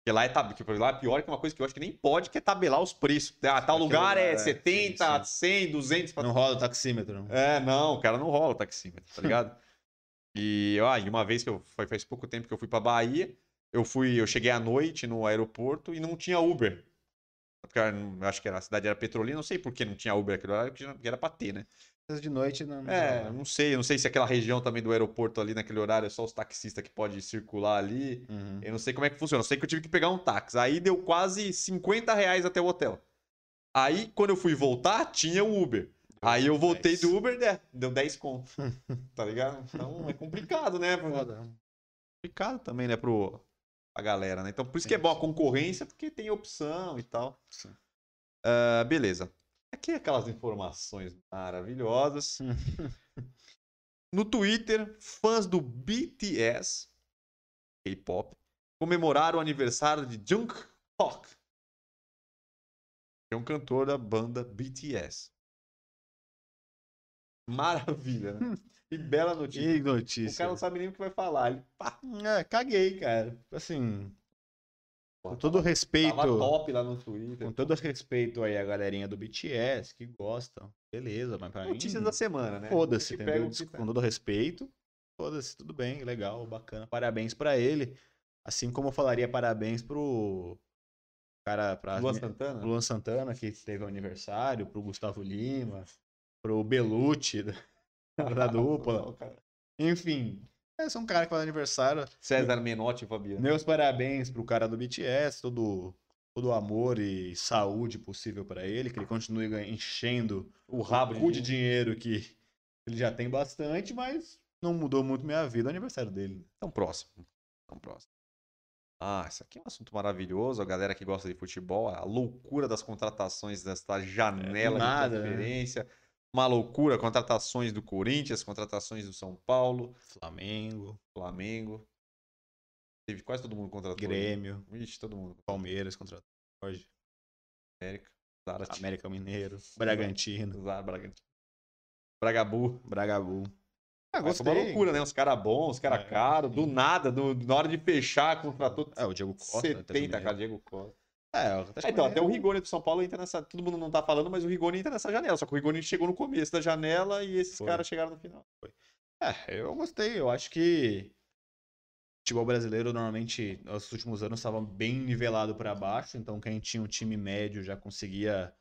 Porque lá é, porque lá é pior que uma coisa que eu acho que nem pode, que é tabelar os preços. Ah, tal Aquele lugar é lugar, é, 70, sim, 100, 200. pra- Não rola o taxímetro. É, não, o cara não rola o taxímetro, tá ligado? e, ó, e uma vez que eu. Faz pouco tempo que eu fui pra Bahia, eu fui, eu cheguei à noite no aeroporto e não tinha Uber. Porque eu acho que era, a cidade era petrolina, não sei por que não tinha Uber naquele horário, que já- que era pra ter, né? De noite não. não É, não sei, não sei se aquela região também do aeroporto ali naquele horário é só os taxistas que podem circular ali. Uhum. Eu não sei como é que funciona. Eu sei que eu tive que pegar um táxi. Aí deu quase 50 reais até o hotel. Aí, quando eu fui voltar, tinha o Uber. Aí eu voltei 10. do Uber, né? deu 10 conto. tá ligado? Então é complicado, né? Foda. complicado também, né, pro a galera, né? Então por isso que é bom a concorrência, porque tem opção e tal. Sim. Ah, beleza. Aqui aquelas informações maravilhosas. No Twitter, fãs do BTS, K-pop, comemoraram o aniversário de Jungkook, que é um cantor da banda BTS. Maravilha, né? Que bela notícia. Que notícia. O cara não sabe nem o que vai falar. Ele, pá, É, caguei, cara. Assim, com todo respeito. Tava top lá no Twitter. Com todo respeito aí a galerinha do BTS que gosta, beleza, mas pra Notícias mim, da semana, né? foda-se, entendeu? que Com todo respeito, foda-se, tudo bem, legal, bacana, parabéns pra ele. Assim como eu falaria parabéns pro cara, pra Lua Santana? Luan Santana, que teve o aniversário, pro Gustavo Lima, pro Belucci, da, da dupla. Enfim, é só um cara que faz aniversário. César Menotti e Fabiano. Meus parabéns pro cara do BTS, todo, todo o amor e saúde possível pra ele, que ele continue enchendo O rabo o de dinheiro que ele já tem bastante, mas não mudou muito minha vida, é o aniversário dele. Então, próximo. Então, próximo. Ah, isso aqui é um assunto maravilhoso. A galera que gosta de futebol, a loucura das contratações desta janela do nada, de né? Uma loucura, contratações do Corinthians, contratações do São Paulo, Flamengo, Flamengo. Teve quase todo mundo contratou. Grêmio, Ixi, todo mundo. Palmeiras contra Jorge, América. América Mineiro, Bragantino, Zara, Bragantino. Bragabu. Bragabu. Ah, foi uma loucura, né? Os caras bons, os caras É, caros, do nada, do- na hora de fechar, contratou É, o Diego Costa. 70, cara, Diego Costa. É, o Atlético É, então, até o Rigoni do São Paulo entra nessa. Todo mundo não tá falando, mas o Rigoni entra nessa janela. Só que o Rigoni chegou no começo da janela e esses Foi. caras chegaram no final. É, eu gostei. Eu acho que o futebol brasileiro normalmente nos últimos anos estava bem nivelado para baixo, então quem tinha um time médio já conseguia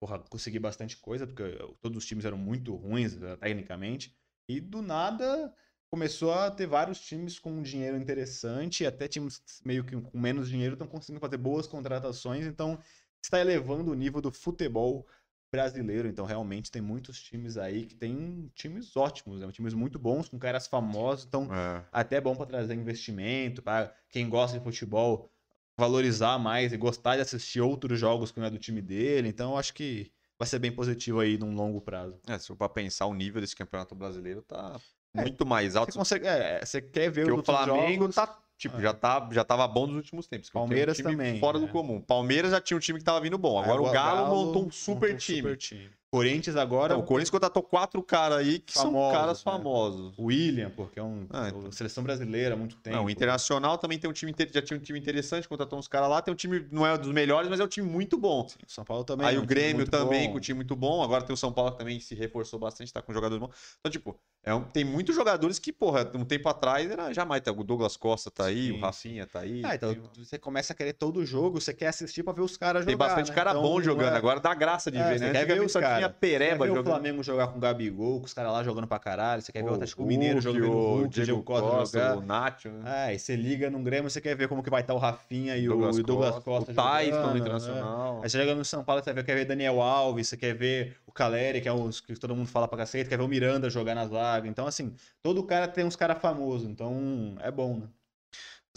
porra, conseguir bastante coisa, porque todos os times eram muito ruins eh, tecnicamente. E do nada começou a ter vários times com um dinheiro interessante, até times meio que com menos dinheiro estão conseguindo fazer boas contratações, então está elevando o nível do futebol brasileiro. Então, realmente, tem muitos times aí que tem times ótimos, né? times muito bons, com caras famosos. Então, até é bom para trazer investimento, para quem gosta de futebol valorizar mais e gostar de assistir outros jogos que não é do time dele. Então, eu acho que vai ser bem positivo aí num longo prazo. É, se for pra pensar, o nível desse campeonato brasileiro tá É, muito mais alto. Você consegue, é, você quer ver o Flamengo jogos, tá. Tipo, É. já, tá, já tava bom nos últimos tempos. é um Palmeiras time também, Fora é. do comum. Palmeiras já tinha um time que tava vindo bom. Agora o Galo, montou um montou super um time. super time. Corinthians agora, Então, o Corinthians contratou quatro caras aí que são Famosos, caras né? famosos. o William, porque é um Ah, então. seleção brasileira há muito tempo. Não, o Internacional também tem um time, já tinha um time interessante, contratou uns caras lá, tem um time, não é dos melhores, mas é um time muito bom. Sim, o São Paulo também. Aí é o um time Grêmio também, bom. com um time muito bom. Agora tem o São Paulo que também se reforçou bastante, tá com jogadores bons. Então, tipo, É um- tem muitos jogadores que, porra, um tempo atrás era jamais. tá, O Douglas Costa tá aí, o Sim, Rafinha tá aí. Ah, então tem, você começa a querer todo jogo, você quer assistir pra ver os caras jogar. tem bastante né? cara Então, bom jogando. é- Agora dá graça de É, ver, né? quer ver os só tinha pereba Você quer ver o jogando. Flamengo jogar com o Gabigol, com os caras lá jogando pra caralho. Você quer ver o Atlético Mineiro jogando o Hulk, Diego Costa, jogar. o Nacho, né? Ah, e você liga no Grêmio, você quer ver como que vai estar o Rafinha e Douglas o, Douglas Costa. o Tyson jogando, né? Internacional. Aí você chega no São Paulo, você quer ver Daniel Alves, você quer ver o Caleri, que é os que todo mundo fala pra cacete, quer ver o Miranda jogar na zaga. Então, assim, todo cara tem uns caras famosos, então é bom, né?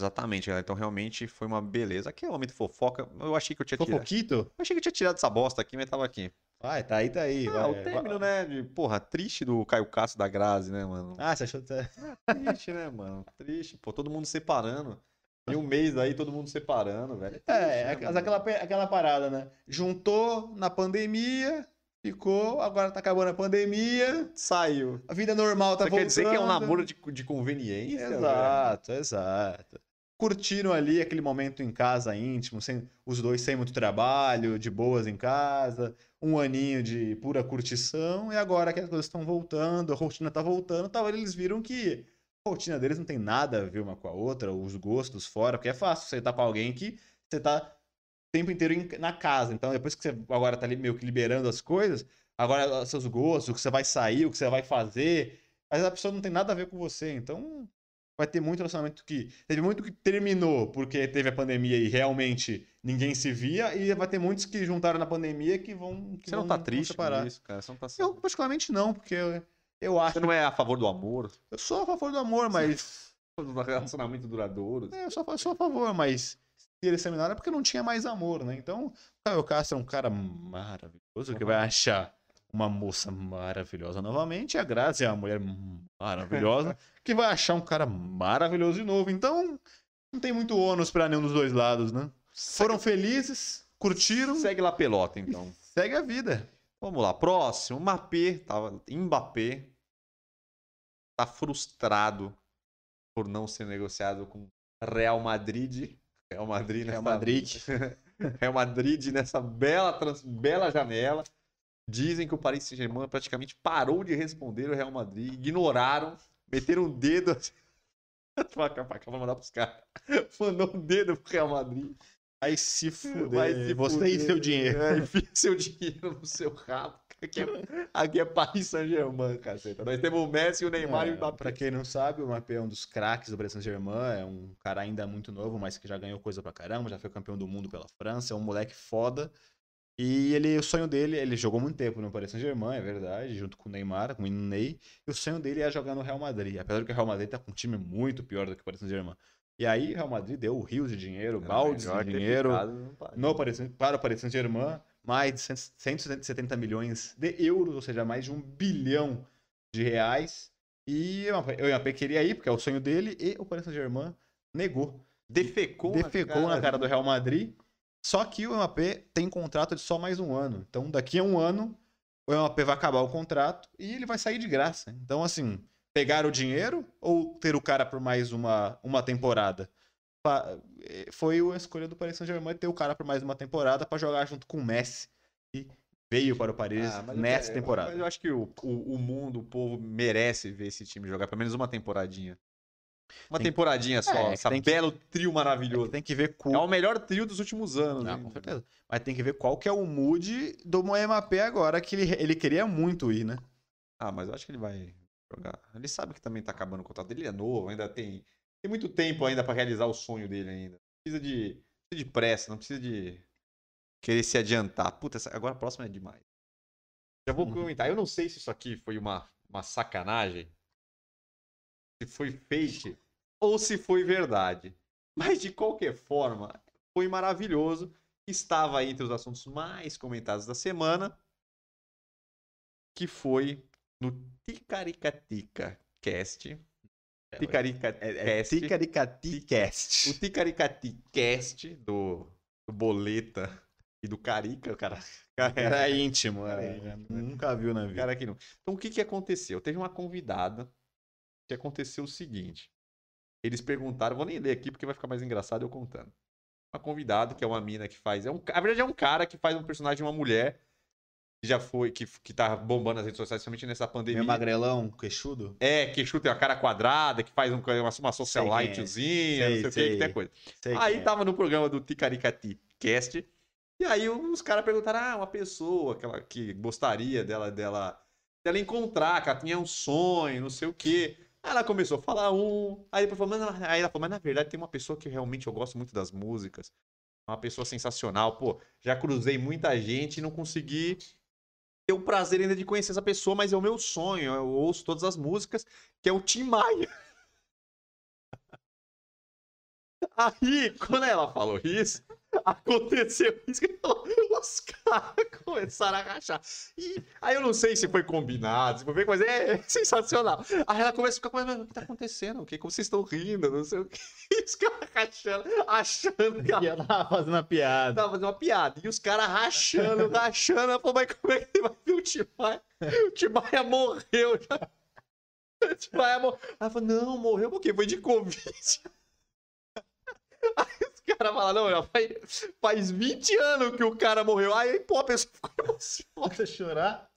Exatamente, galera. Então realmente foi uma beleza. Aqui é o momento fofoca. Eu achei que eu tinha tirado. Fofoquito? Eu achei que eu tinha tirado essa bosta aqui, mas tava aqui. Vai, tá aí, tá aí. Ah, vai. o término, né? De, porra, triste do Caio Castro da Grazi, né, mano? Ah, você achou. que- Triste, né, mano? Triste. Pô, todo mundo separando. E um mês aí, todo mundo separando, velho. É, triste, né, aqu- mano? aquela, aquela parada, né? Juntou na pandemia, ficou, agora tá acabando a pandemia, Saiu. a vida normal tá Você voltando. quer dizer que é um namoro de, de conveniência? velho? Exato, exato. Curtiram ali aquele momento em casa íntimo, sem, os dois sem muito trabalho, de boas em casa, um aninho de pura curtição, e agora que as coisas estão voltando, a rotina tá voltando, tal, eles viram que a rotina deles não tem nada a ver uma com a outra, os gostos fora, porque é fácil você tá com alguém que você tá o tempo inteiro na casa. Então, depois que você agora tá ali meio que liberando as coisas, agora seus gostos, o que você vai sair, o que você vai fazer, mas a pessoa não tem nada a ver com você. Então, vai ter muito relacionamento que. Teve muito que terminou porque teve a pandemia e realmente ninguém se via, e vai ter muitos que juntaram na pandemia que vão. Que Você não vão- tá vão triste com isso, cara? Você não tá Eu, particularmente, não, porque eu, eu acho. Você não é a favor do amor? Eu sou a favor do amor, mas. Do relacionamento duradouro? É, eu só, eu sou a favor, mas se eles terminaram é porque não tinha mais amor, né? Então, o Caio Castro é um cara maravilhoso que vai achar uma moça maravilhosa novamente, e a Grazi é uma mulher maravilhosa que vai achar um cara maravilhoso de novo. Então, não tem muito ônus pra nenhum dos dois lados, né? Foram felizes, curtiram, Segue lá a pelota, então. segue a vida. Vamos lá, próximo. Mbappé, tava, Mbappé tá frustrado por não ser negociado com Real Madrid. Real Madrid nessa, Real Madrid. Real Madrid nessa bela, trans- bela janela. Dizem que o Paris Saint-Germain praticamente parou de responder o Real Madrid, ignoraram, meteram o dedo assim. Vai mandar pros caras. Mandou um dedo pro Real Madrid. Aí se fuder, você fuder. e seu dinheiro. É, enfia seu dinheiro no seu rabo. Aqui é, aqui é Paris Saint-Germain, caceta. Nós temos o Messi, o Neymar e o É, Mbappé. pra quem não sabe, o Mbappé é um dos craques do Paris Saint-Germain, é um cara ainda muito novo, mas que já ganhou coisa pra caramba, já foi campeão do mundo pela França, é um moleque foda. E ele, o sonho dele, ele jogou muito tempo no Paris Saint-Germain, é verdade, junto com o Neymar, com o Ney, e o sonho dele é jogar no Real Madrid, apesar de que o Real Madrid tá com um time muito pior do que o Paris Saint-Germain. E aí o Real Madrid deu rios de dinheiro, baldes Melhor de ter dinheiro, no Paris. para o Paris Saint-Germain, mais de 170 milhões de euros, ou seja, mais de um bilhão de reais. E o Mbappé- queria ir, porque é o sonho dele, e o Paris Saint-Germain negou. Defecou, Defecou na cara do Real Madrid. Só que o Mbappé tem contrato de só mais um ano. Então, daqui a um ano, o Mbappé vai acabar o contrato e ele vai sair de graça. Então, assim, pegar o dinheiro ou ter o cara por mais uma, uma temporada? Eh, Foi a escolha do Paris Saint-Germain ter o cara por mais uma temporada para jogar junto com o Messi. E veio para o Paris Ah, nessa eu- temporada. Mas eu acho que o, o, o mundo, o povo merece ver esse time jogar pelo menos uma temporadinha. Uma Tem- temporadinha só. É, essa tem que- belo trio É maravilhoso. que tem que ver É qual... o melhor trio dos últimos anos. Não, hein? com certeza. Mas tem que ver qual que é o mood do Mbappé agora, que ele, ele queria muito ir, né? Ah, mas eu acho que ele vai jogar. Ele sabe que também tá acabando o contrato dele. Ele é novo, ainda tem, tem muito tempo ainda pra realizar o sonho dele ainda. Precisa de, precisa de pressa, não precisa de querer se adiantar. Puta, essa- agora a próxima é demais. Já vou Uhum. comentar. Eu não sei se isso aqui foi uma, uma sacanagem, se foi fake ou se foi verdade. Mas de qualquer forma, foi maravilhoso. Estava entre os assuntos mais comentados da semana, que foi no Ticaricatica Cast. Ticarica É, é Cast. O Ticaricati-cast. Ticaricaticast do, do Boleta e do Carica, o cara. Era íntimo, Cara, era, é íntimo, nunca viu na vida. Cara aqui não. Então o que que aconteceu? Teve uma convidada que aconteceu o seguinte. Eles perguntaram, vou nem ler aqui porque vai ficar mais engraçado eu contando. Uma convidada que é uma mina que faz, é um, na verdade é um cara que faz um personagem de uma mulher que já foi, que, que tá bombando nas redes sociais, principalmente nessa pandemia. Meio magrelão, queixudo. É, que chuta a cara quadrada, que faz um, uma, uma socialitezinha, Sei não sei o que, sei. que tem coisa. Sei Aí é. tava no programa do Ticaricati Cast, e aí os caras perguntaram, ah, uma pessoa que, ela, que gostaria dela, dela, dela encontrar, que ela tinha um sonho, não sei o quê. Ela começou a falar um, aí depois falou, mas, aí ela falou, mas na verdade tem uma pessoa que realmente eu gosto muito das músicas, uma pessoa sensacional, pô, já cruzei muita gente e não consegui ter o prazer ainda de conhecer essa pessoa, mas é o meu sonho, eu ouço todas as músicas, que é o Tim Maia. Aí, quando ela falou isso, aconteceu isso que os caras começaram a rachar. E aí eu não sei se foi combinado, se foi mas é sensacional. Aí ela começa a ficar, mas o que tá acontecendo? O que? Como vocês estão rindo? Não sei o que. E os caras rachando, achando que ela E ela tava fazendo a piada. tava fazendo uma piada. E os caras rachando, rachando. Ela falou, mas como é que vai ver o Timaya? O Timaya morreu já. O Timaya morreu. Ela falou, não, morreu porque foi de Covid. Aí os caras falaram, não, já faz, faz 20 anos que o cara morreu. Aí, pô, a pessoa ficou emocionada. Pode chorar?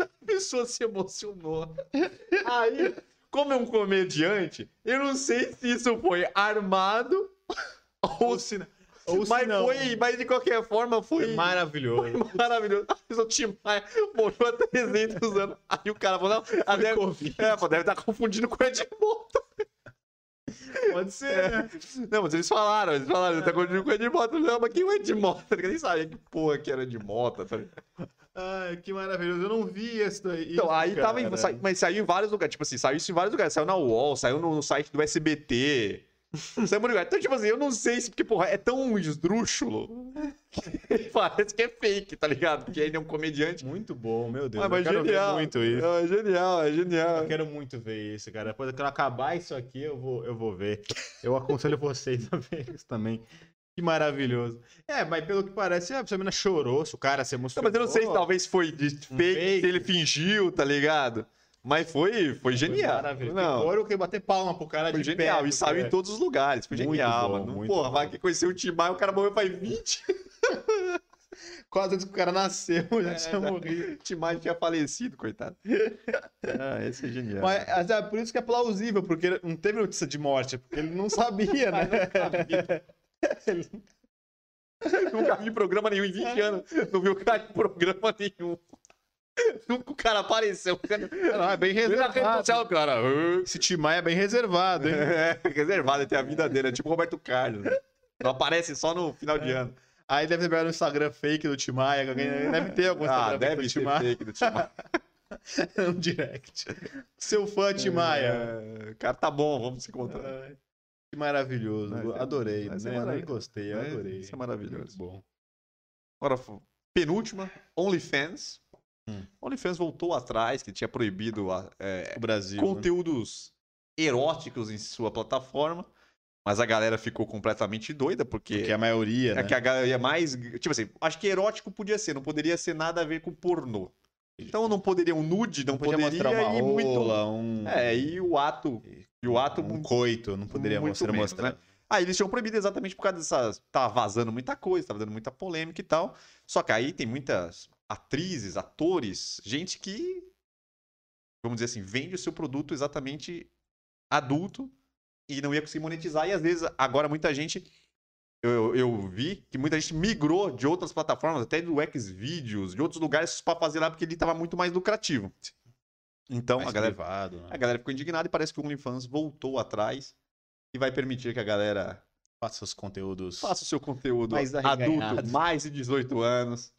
A pessoa se emocionou. Aí, como é um comediante, eu não sei se isso foi armado ou se Ou se mas não. foi, mas de qualquer forma foi, Foi maravilhoso. maravilhoso. O Tim Maia morreu há 300 anos. Aí o cara falou, não, ah, deve, é, deve estar confundindo com o Ed Mota. Pode ser, né? Não, mas eles falaram, eles falaram, ele tá confundindo com o Ed Mota. Não, mas quem é o Ed Mota? Ninguém sabia que porra que era Ed Mota. Tá ligado? Ai, que maravilhoso. Eu não vi isso daí. Então, aí tava em, cara. sa- mas saiu em vários lugares, tipo assim, saiu isso em vários lugares, saiu na UOL, saiu no, no site do SBT. Saiu vários lugares. Então, tipo assim, eu não sei se, porque, porra, é tão esdrúxulo parece que é fake, tá ligado? Porque ele é um comediante. Muito bom, meu Deus. Ah, mas eu quero genial. ver muito isso. É genial, é genial. Eu quero muito ver isso, cara. Depois que eu acabar isso aqui, eu vou, eu vou ver. Eu aconselho vocês a ver isso também. Que maravilhoso. É, mas pelo que parece, a menina chorou, se o cara se Não, emocionou. mas eu não sei se talvez foi de fake, fake. se ele fingiu, tá ligado? Mas foi, foi genial. Maravilhoso. Não, Agora eu queria bater palma pro cara foi de genial. perto, E saiu em todos os lugares. Foi Muito genial, bom, mano. Porra, bom. vai que conheceu o Timar o cara morreu faz 20. Quase antes que o cara nasceu, já É, tinha morrido. O Timar tinha falecido, coitado. Ah, esse é genial. Mas é por isso que é plausível, porque não teve notícia de morte, porque ele não sabia, né? Ele- Nunca vi programa nenhum em 20 anos. Não vi o cara em programa nenhum. Nunca o cara apareceu. O cara... Não, é bem reservado. social, cara. "Ah". Esse Timaya é bem reservado, hein? É, reservado, ele tem a vida dele. É tipo o Roberto Carlos. né? Não aparece só no final de ano. Aí deve ter pegado no Instagram fake do Timaya, deve ter algum Ah, Instagram deve fake do Timaya fake do Timar. no direct. Seu fã, Timaya. É, cara, tá bom, vamos se encontrar. Ai, Que maravilhoso. Vai ser- adorei. ser né? Maravilhoso. gostei, eu Vai- adorei. vai ser maravilhoso. Muito bom. Agora, penúltima, OnlyFans. Hum. OnlyFans voltou atrás, que tinha proibido é, O Brasil. né? conteúdos eróticos em sua plataforma. Mas a galera ficou completamente doida, porque, Porque a maioria, é né? que a galera mais. Tipo assim, acho que erótico podia ser, não poderia ser nada a ver com pornô. Então não poderia um nude, não, podia poderia mostrar uma e muito. um... É, e o ato. E o ato. um coito, não poderia mostrar, mostrar. né? Ah, eles tinham proibido exatamente por causa dessas. Tava vazando muita coisa, tava dando muita polêmica e tal. Só que aí tem muitas atrizes, atores, gente que. Vamos dizer assim, vende o seu produto exatamente adulto e não ia conseguir monetizar. E às vezes, agora muita gente. Eu, eu vi que muita gente migrou de outras plataformas, até do Xvideos, de outros lugares, para fazer lá, porque ele tava muito mais lucrativo. Então, Mais a galera privado, né? a galera ficou indignada e parece que o OnlyFans voltou atrás e vai permitir que a galera Faça seus conteúdos. faça o seu conteúdo Mais adulto, mais de 18 anos.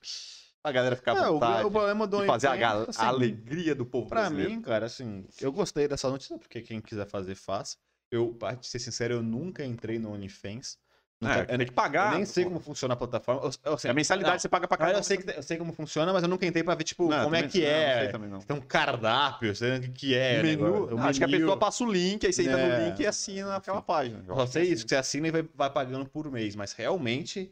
A galera ficar à É, o, vontade o problema do fazer a, gal- assim, a alegria do povo Pra brasileiro. mim, cara, assim, eu gostei dessa notícia, porque quem quiser fazer, faça. Eu, pra te ser sincero, eu nunca entrei no OnlyFans. Nunca, É, tem que pagar. eu nem sei pô. como funciona a plataforma. Eu, eu sei, É a mensalidade não, você paga pra Cara, cada eu sei, que, eu sei como funciona, mas eu nunca entrei pra ver, tipo, Não, como é que não, não é. sei também não. Tem um cardápio, sei o que, que é. O menu, negócio, o acho que a pessoa passa o link, aí você entra É, no link e assina aquela página. Eu só sei isso, que você assina e vai, vai pagando por mês. Mas realmente,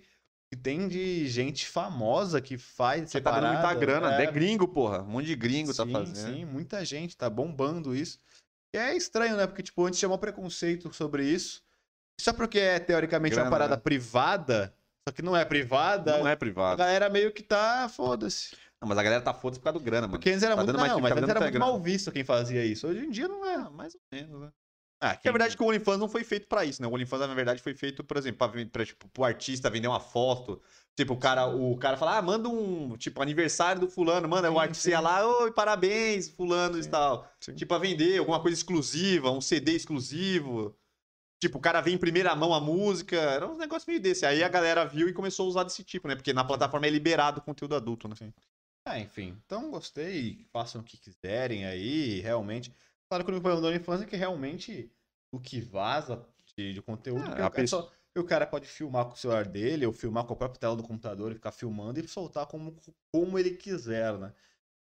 que tem de gente famosa que faz Você tá dando muita grana, é, até gringo, porra. Um monte de gringo tá sim, fazendo. Sim, muita gente tá bombando isso. E é estranho, né? Porque, tipo, antes tinha um preconceito sobre isso. Só porque é teoricamente Grana, uma parada né? privada, Só que não é privada. Não é A privado. galera meio que tá, foda-se. Não, mas a galera tá foda por causa do grana, mano. Porque antes era Tá muito, mais- não, tá mas dando antes era muito grana. mal visto quem fazia isso. Hoje em dia não é. Mais ou menos, né? Ah, Que é verdade que o OnlyFans não foi feito pra isso, né? O OnlyFans, na verdade, foi feito, por exemplo, pra, ven- pra, tipo, pro artista vender uma foto. Tipo, o cara, o cara fala, ah, manda um, tipo, aniversário do fulano, manda o Sim, artista sim. ia lá, oi, parabéns, fulano e Sim, tal. sim. Tipo, pra vender alguma coisa exclusiva, um CD exclusivo. Tipo, o cara vê em primeira mão a música, era um negócio meio desse. Aí a galera viu e começou a usar desse tipo, né? Porque na plataforma é liberado o conteúdo adulto, né? Ah, enfim. Então gostei, façam o que quiserem aí, realmente. Claro que o único problema do OnlyFans é que realmente o que vaza de, de conteúdo, Ah, que é só- que o cara pode filmar com o celular dele, ou filmar com a própria tela do computador e ficar filmando e soltar como, como ele quiser, né?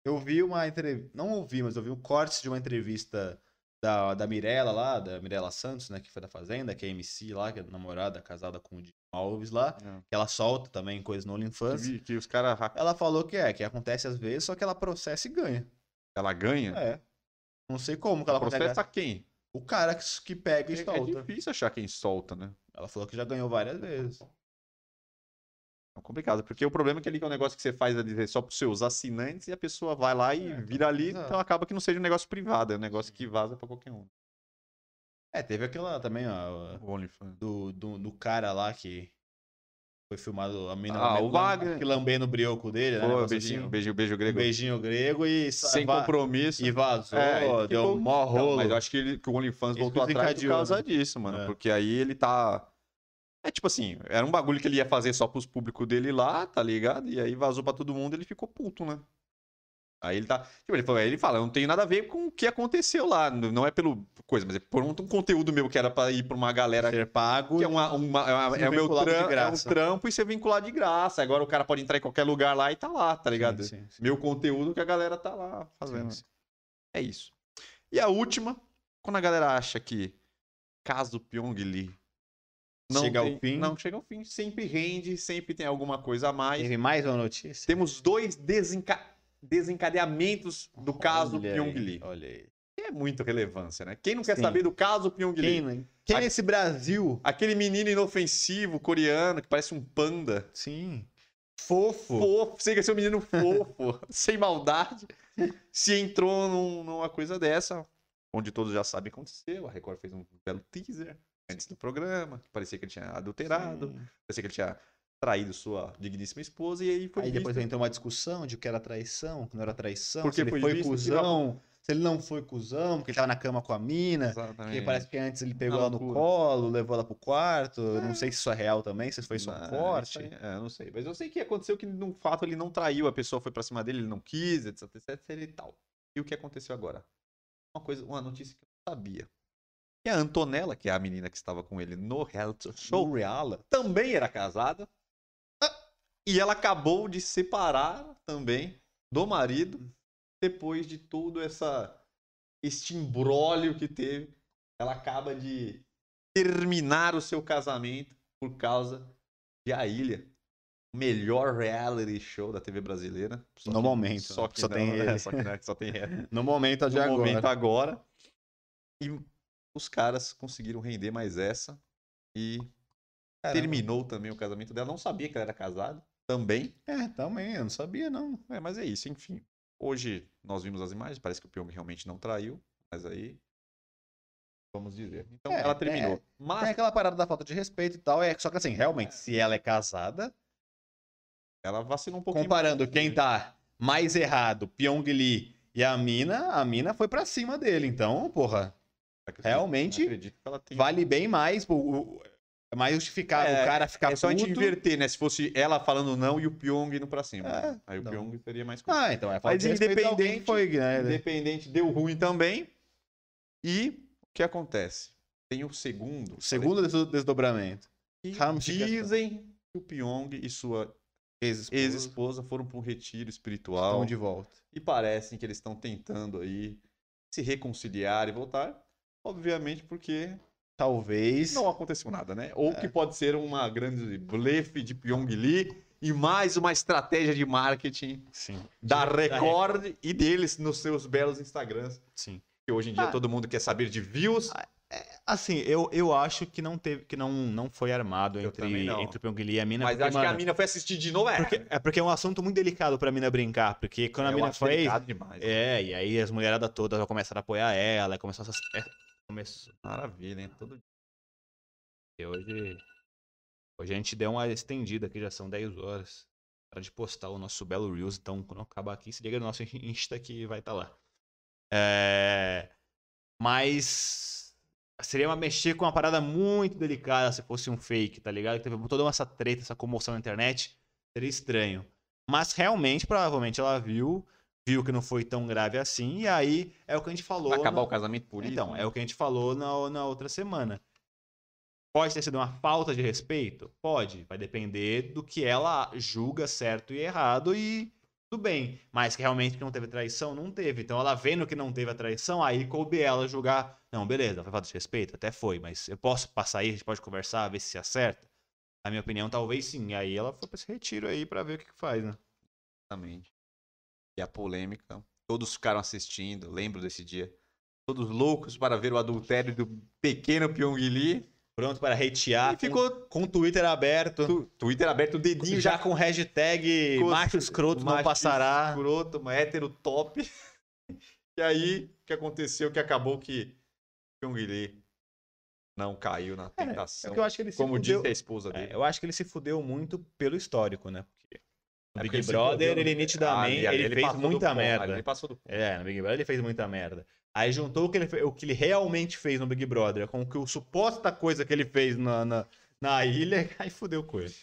Eu vi uma entrevista, não ouvi, mas eu vi um corte de uma entrevista da, da Mirella lá, da Mirella Santos, né, que foi da Fazenda, que é MC lá, que é namorada, casada com o Dino Alves lá, que ela solta também coisas no Que, OnlyFans. vi- que os caras. Ela falou que é, que acontece às vezes, só que ela processa e ganha. Ela ganha. É. Não sei como que ela consegue. processa quem? O cara que, que pega e É, é solta. difícil achar quem solta, né? ela falou que já ganhou várias vezes. É complicado, porque o problema é que ali é um negócio que você faz só pros seus assinantes e a pessoa vai lá e É, então, vira ali, exato. então acaba que não seja um negócio privado, é um negócio que vaza pra qualquer um. É, teve aquela também, ó, O OnlyFans. do, do, do cara lá que foi filmado a mina Ah, o Wagner. que lambendo o brioco dele, né? Foi, negócio beijinho, assim, beijo, beijo um grego. beijinho grego e Sem compromisso. E vazou, É, e deu um mó rolo. mas eu acho que, ele- que o OnlyFans voltou atrás por causa né? disso, mano. É. Porque aí ele tá. É tipo assim, era um bagulho que ele ia fazer só pros públicos dele lá, tá ligado? E aí vazou pra todo mundo ele ficou puto, né? Aí ele tá. Tipo, ele, falou, aí ele fala, eu não tenho nada a ver com o que aconteceu lá. Não é pelo coisa, mas é por um, um conteúdo meu que era pra ir pra uma galera Ser pago. que é, uma, uma- é, uma- é o meu vinculado de tram- é um trampo e ser vinculado de graça. Agora o cara pode entrar em qualquer lugar lá e tá lá, tá ligado? Sim, sim, sim. Meu conteúdo que a galera tá lá fazendo. É isso. E a última, quando a galera acha que caso Pyong Lee não Chega ao tem- fim. Não, chega ao fim. Sempre rende, sempre tem alguma coisa a mais. Teve mais uma notícia? Temos dois desenca- desencadeamentos do caso Olha Pyong Lee. Olha aí. É muito relevância, né? Quem não quer Sim. saber do caso Pyong Quem, Lee? né? Quem A- nesse Brasil? Aquele menino inofensivo coreano que parece um panda. Sim. Fofo. Fofo, sei que esse é um menino fofo, sem maldade. Se entrou num- numa coisa dessa, onde todos já sabem o que aconteceu. A Record fez um belo teaser antes do programa. que Parecia que ele tinha adulterado, Sim. parecia que ele tinha traído sua digníssima esposa. E aí foi Aí depois visto- entrou uma discussão de o que era traição, que não era traição, Porque se ele foi foi, visto que cuzão, se ele não foi cuzão, porque ele tava na cama com a mina. Exatamente. Porque parece que antes ele pegou ela no colo, levou ela pro quarto. Eu Não sei se isso é real também, se foi só um corte. É, não sei. Mas eu sei que aconteceu que, no fato, ele não traiu, a pessoa foi pra cima dele, ele não quis, etc, etc, e tal. E o que aconteceu agora? Uma coisa, uma notícia que eu não sabia. Que a Antonella, que é a menina que estava com ele no reality show, Show reala. também era casada. E ela acabou de separar também do marido depois de todo essa este imbróglio que teve. Ela acaba de terminar o seu casamento por causa de A Ilha. O melhor reality show da TV brasileira. Só No que- momento, Só né? que Só não, tem né? ele. Só que? Só tem ela No momento de no agora. momento agora. E os caras conseguiram render mais essa. E Caramba. terminou também o casamento dela. Não sabia que ela era casada. Também. É, também, eu não sabia não. É, mas é isso, enfim. Hoje nós vimos as imagens. Parece que o Pyong realmente não traiu. Mas aí. Vamos dizer. Então É, ela terminou. é. Tem Mas aquela parada da falta de respeito e tal, é só que assim, realmente, se ela é casada, ela vacilou um pouquinho. comparando mais. quem tá mais errado, Pyong Lee e a mina, a mina foi pra cima dele. Então, porra, Acredito- realmente tem- vale bem mais, o- é mais justificado É, o cara ficar É só a gente puto. inverter, né? Se fosse ela falando não e o Pyong indo pra cima. É, né? Aí o não. Pyong teria mais coisa. Ah, então é falta Mas de a independente- foi, né? Independente deu ruim também. E o que acontece? Tem o segundo. O segundo des- desdobramento. que ramificação. dizem que o Pyong e sua Ex-esposa. ex-esposa foram para um retiro espiritual. Estão de volta. E parecem que eles estão tentando aí se reconciliar e voltar. Obviamente porque Talvez. não aconteceu nada, né? Ou É. que pode ser uma grande blefe de Pyong Lee e mais uma estratégia de marketing Sim. da Da Record e deles nos seus belos Instagrams. Sim. Que hoje em dia Ah. todo mundo quer saber de views. Assim, eu, eu acho que não teve, que não, não foi armado Eu entre, entre o Pyongyi e a mina. Mas porque, acho que a mano, mina foi assistir de novo, é. porque- é porque é um assunto muito delicado pra mina brincar. Porque quando a eu mina fez. delicado demais. É, e aí as mulheradas todas já começaram a apoiar ela, começou essas. Começou. Maravilha, hein? Todo E hoje. Hoje a gente deu uma estendida aqui, já são 10 horas. Para de postar o nosso belo Reels. Então, quando acabar aqui, se liga no nosso Insta que vai estar lá. É, Mas. Seria uma mexer com uma parada muito delicada se fosse um fake, tá ligado? Teve toda essa treta, essa comoção na internet. Seria estranho. Mas realmente, provavelmente ela viu, viu que não foi tão grave assim. E aí é o que a gente falou. Vai acabar no- o casamento por isso? então, né? é o que a gente falou na, na outra semana. Pode ter sido uma falta de respeito? Pode. Vai depender do que ela julga certo e errado e tudo bem. Mas que realmente que não teve traição, não teve. Então ela vendo que não teve a traição, aí coube ela julgar. Não, beleza, foi falta de respeito? Até foi, mas eu posso passar aí, a gente pode conversar, ver se se acerta? Na minha opinião, talvez sim. Aí ela foi pra esse retiro aí pra ver o que, que faz, né? Exatamente. E a polêmica. Todos ficaram assistindo, lembro desse dia. Todos loucos para ver o adultério do pequeno Pyongyi. Pronto para hatear. E ficou com, o Twitter aberto. tu- Twitter aberto, o dedinho já já com hashtag Ficou- macho escroto não macho passará. Escroto, uma hétero top. E aí, o que aconteceu? Que acabou que Pyongyi não caiu na É tentação. que eu acho que ele se como fudeu. disse a esposa É, dele. eu acho que ele se fudeu muito pelo histórico, né? Porque no É Big ele Brother, ele nitidamente, Ali- ele, ali fez do muita ponto, merda. Ele passou do ponto. É, no Big Brother ele fez muita merda. Aí juntou o que ele, o que ele realmente fez no Big Brother com o que o suposta coisa que ele fez na, na, na ilha, aí fudeu com ele.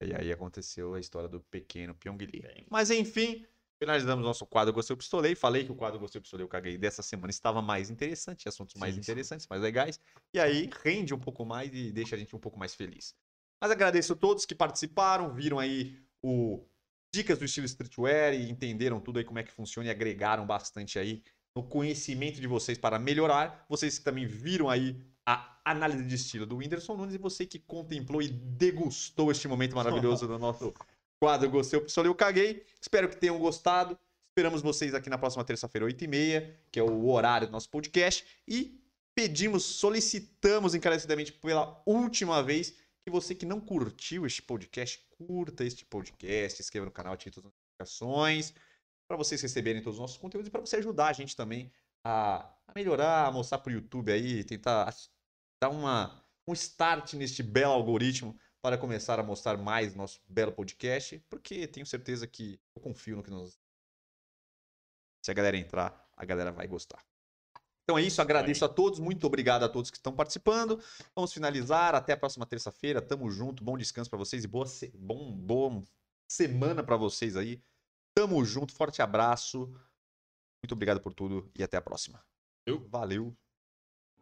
E aí aconteceu a história do pequeno Pyongyi. Bem. Mas enfim, finalizamos nosso quadro Gostei Eu Pistolei. Falei que o quadro Gostei Eu Pistolei Eu Caguei dessa semana estava mais interessante, assuntos mais Sim, sim. interessantes, mais legais. E aí rende um pouco mais e deixa a gente um pouco mais feliz. Mas agradeço a todos que participaram, viram aí o dicas do estilo streetwear e entenderam tudo aí como é que funciona e agregaram bastante aí no conhecimento de vocês para melhorar. Vocês que também viram aí a análise de estilo do Whindersson Nunes e você que contemplou e degustou este momento maravilhoso do nosso quadro Gostei, Pistolei, eu Caguei. Espero que tenham gostado. Esperamos vocês aqui na próxima terça-feira, 8h30, que é o horário do nosso podcast. E pedimos, solicitamos encarecidamente pela última vez que você que não curtiu este podcast, curta este podcast, se inscreva no canal, ative todas as notificações, para vocês receberem todos os nossos conteúdos e para você ajudar a gente também a, a melhorar, a mostrar para o YouTube aí, tentar dar uma, um start neste belo algoritmo para começar a mostrar mais nosso belo podcast, porque tenho certeza que eu confio no que nós. Se a galera entrar, a galera vai gostar. Então é isso, agradeço a todos, muito obrigado a todos que estão participando. Vamos finalizar, até a próxima terça-feira, tamo junto, bom descanso para vocês e boa, se... bom, semana para vocês aí. Tamo junto, forte abraço, muito obrigado por tudo e até a próxima. Valeu.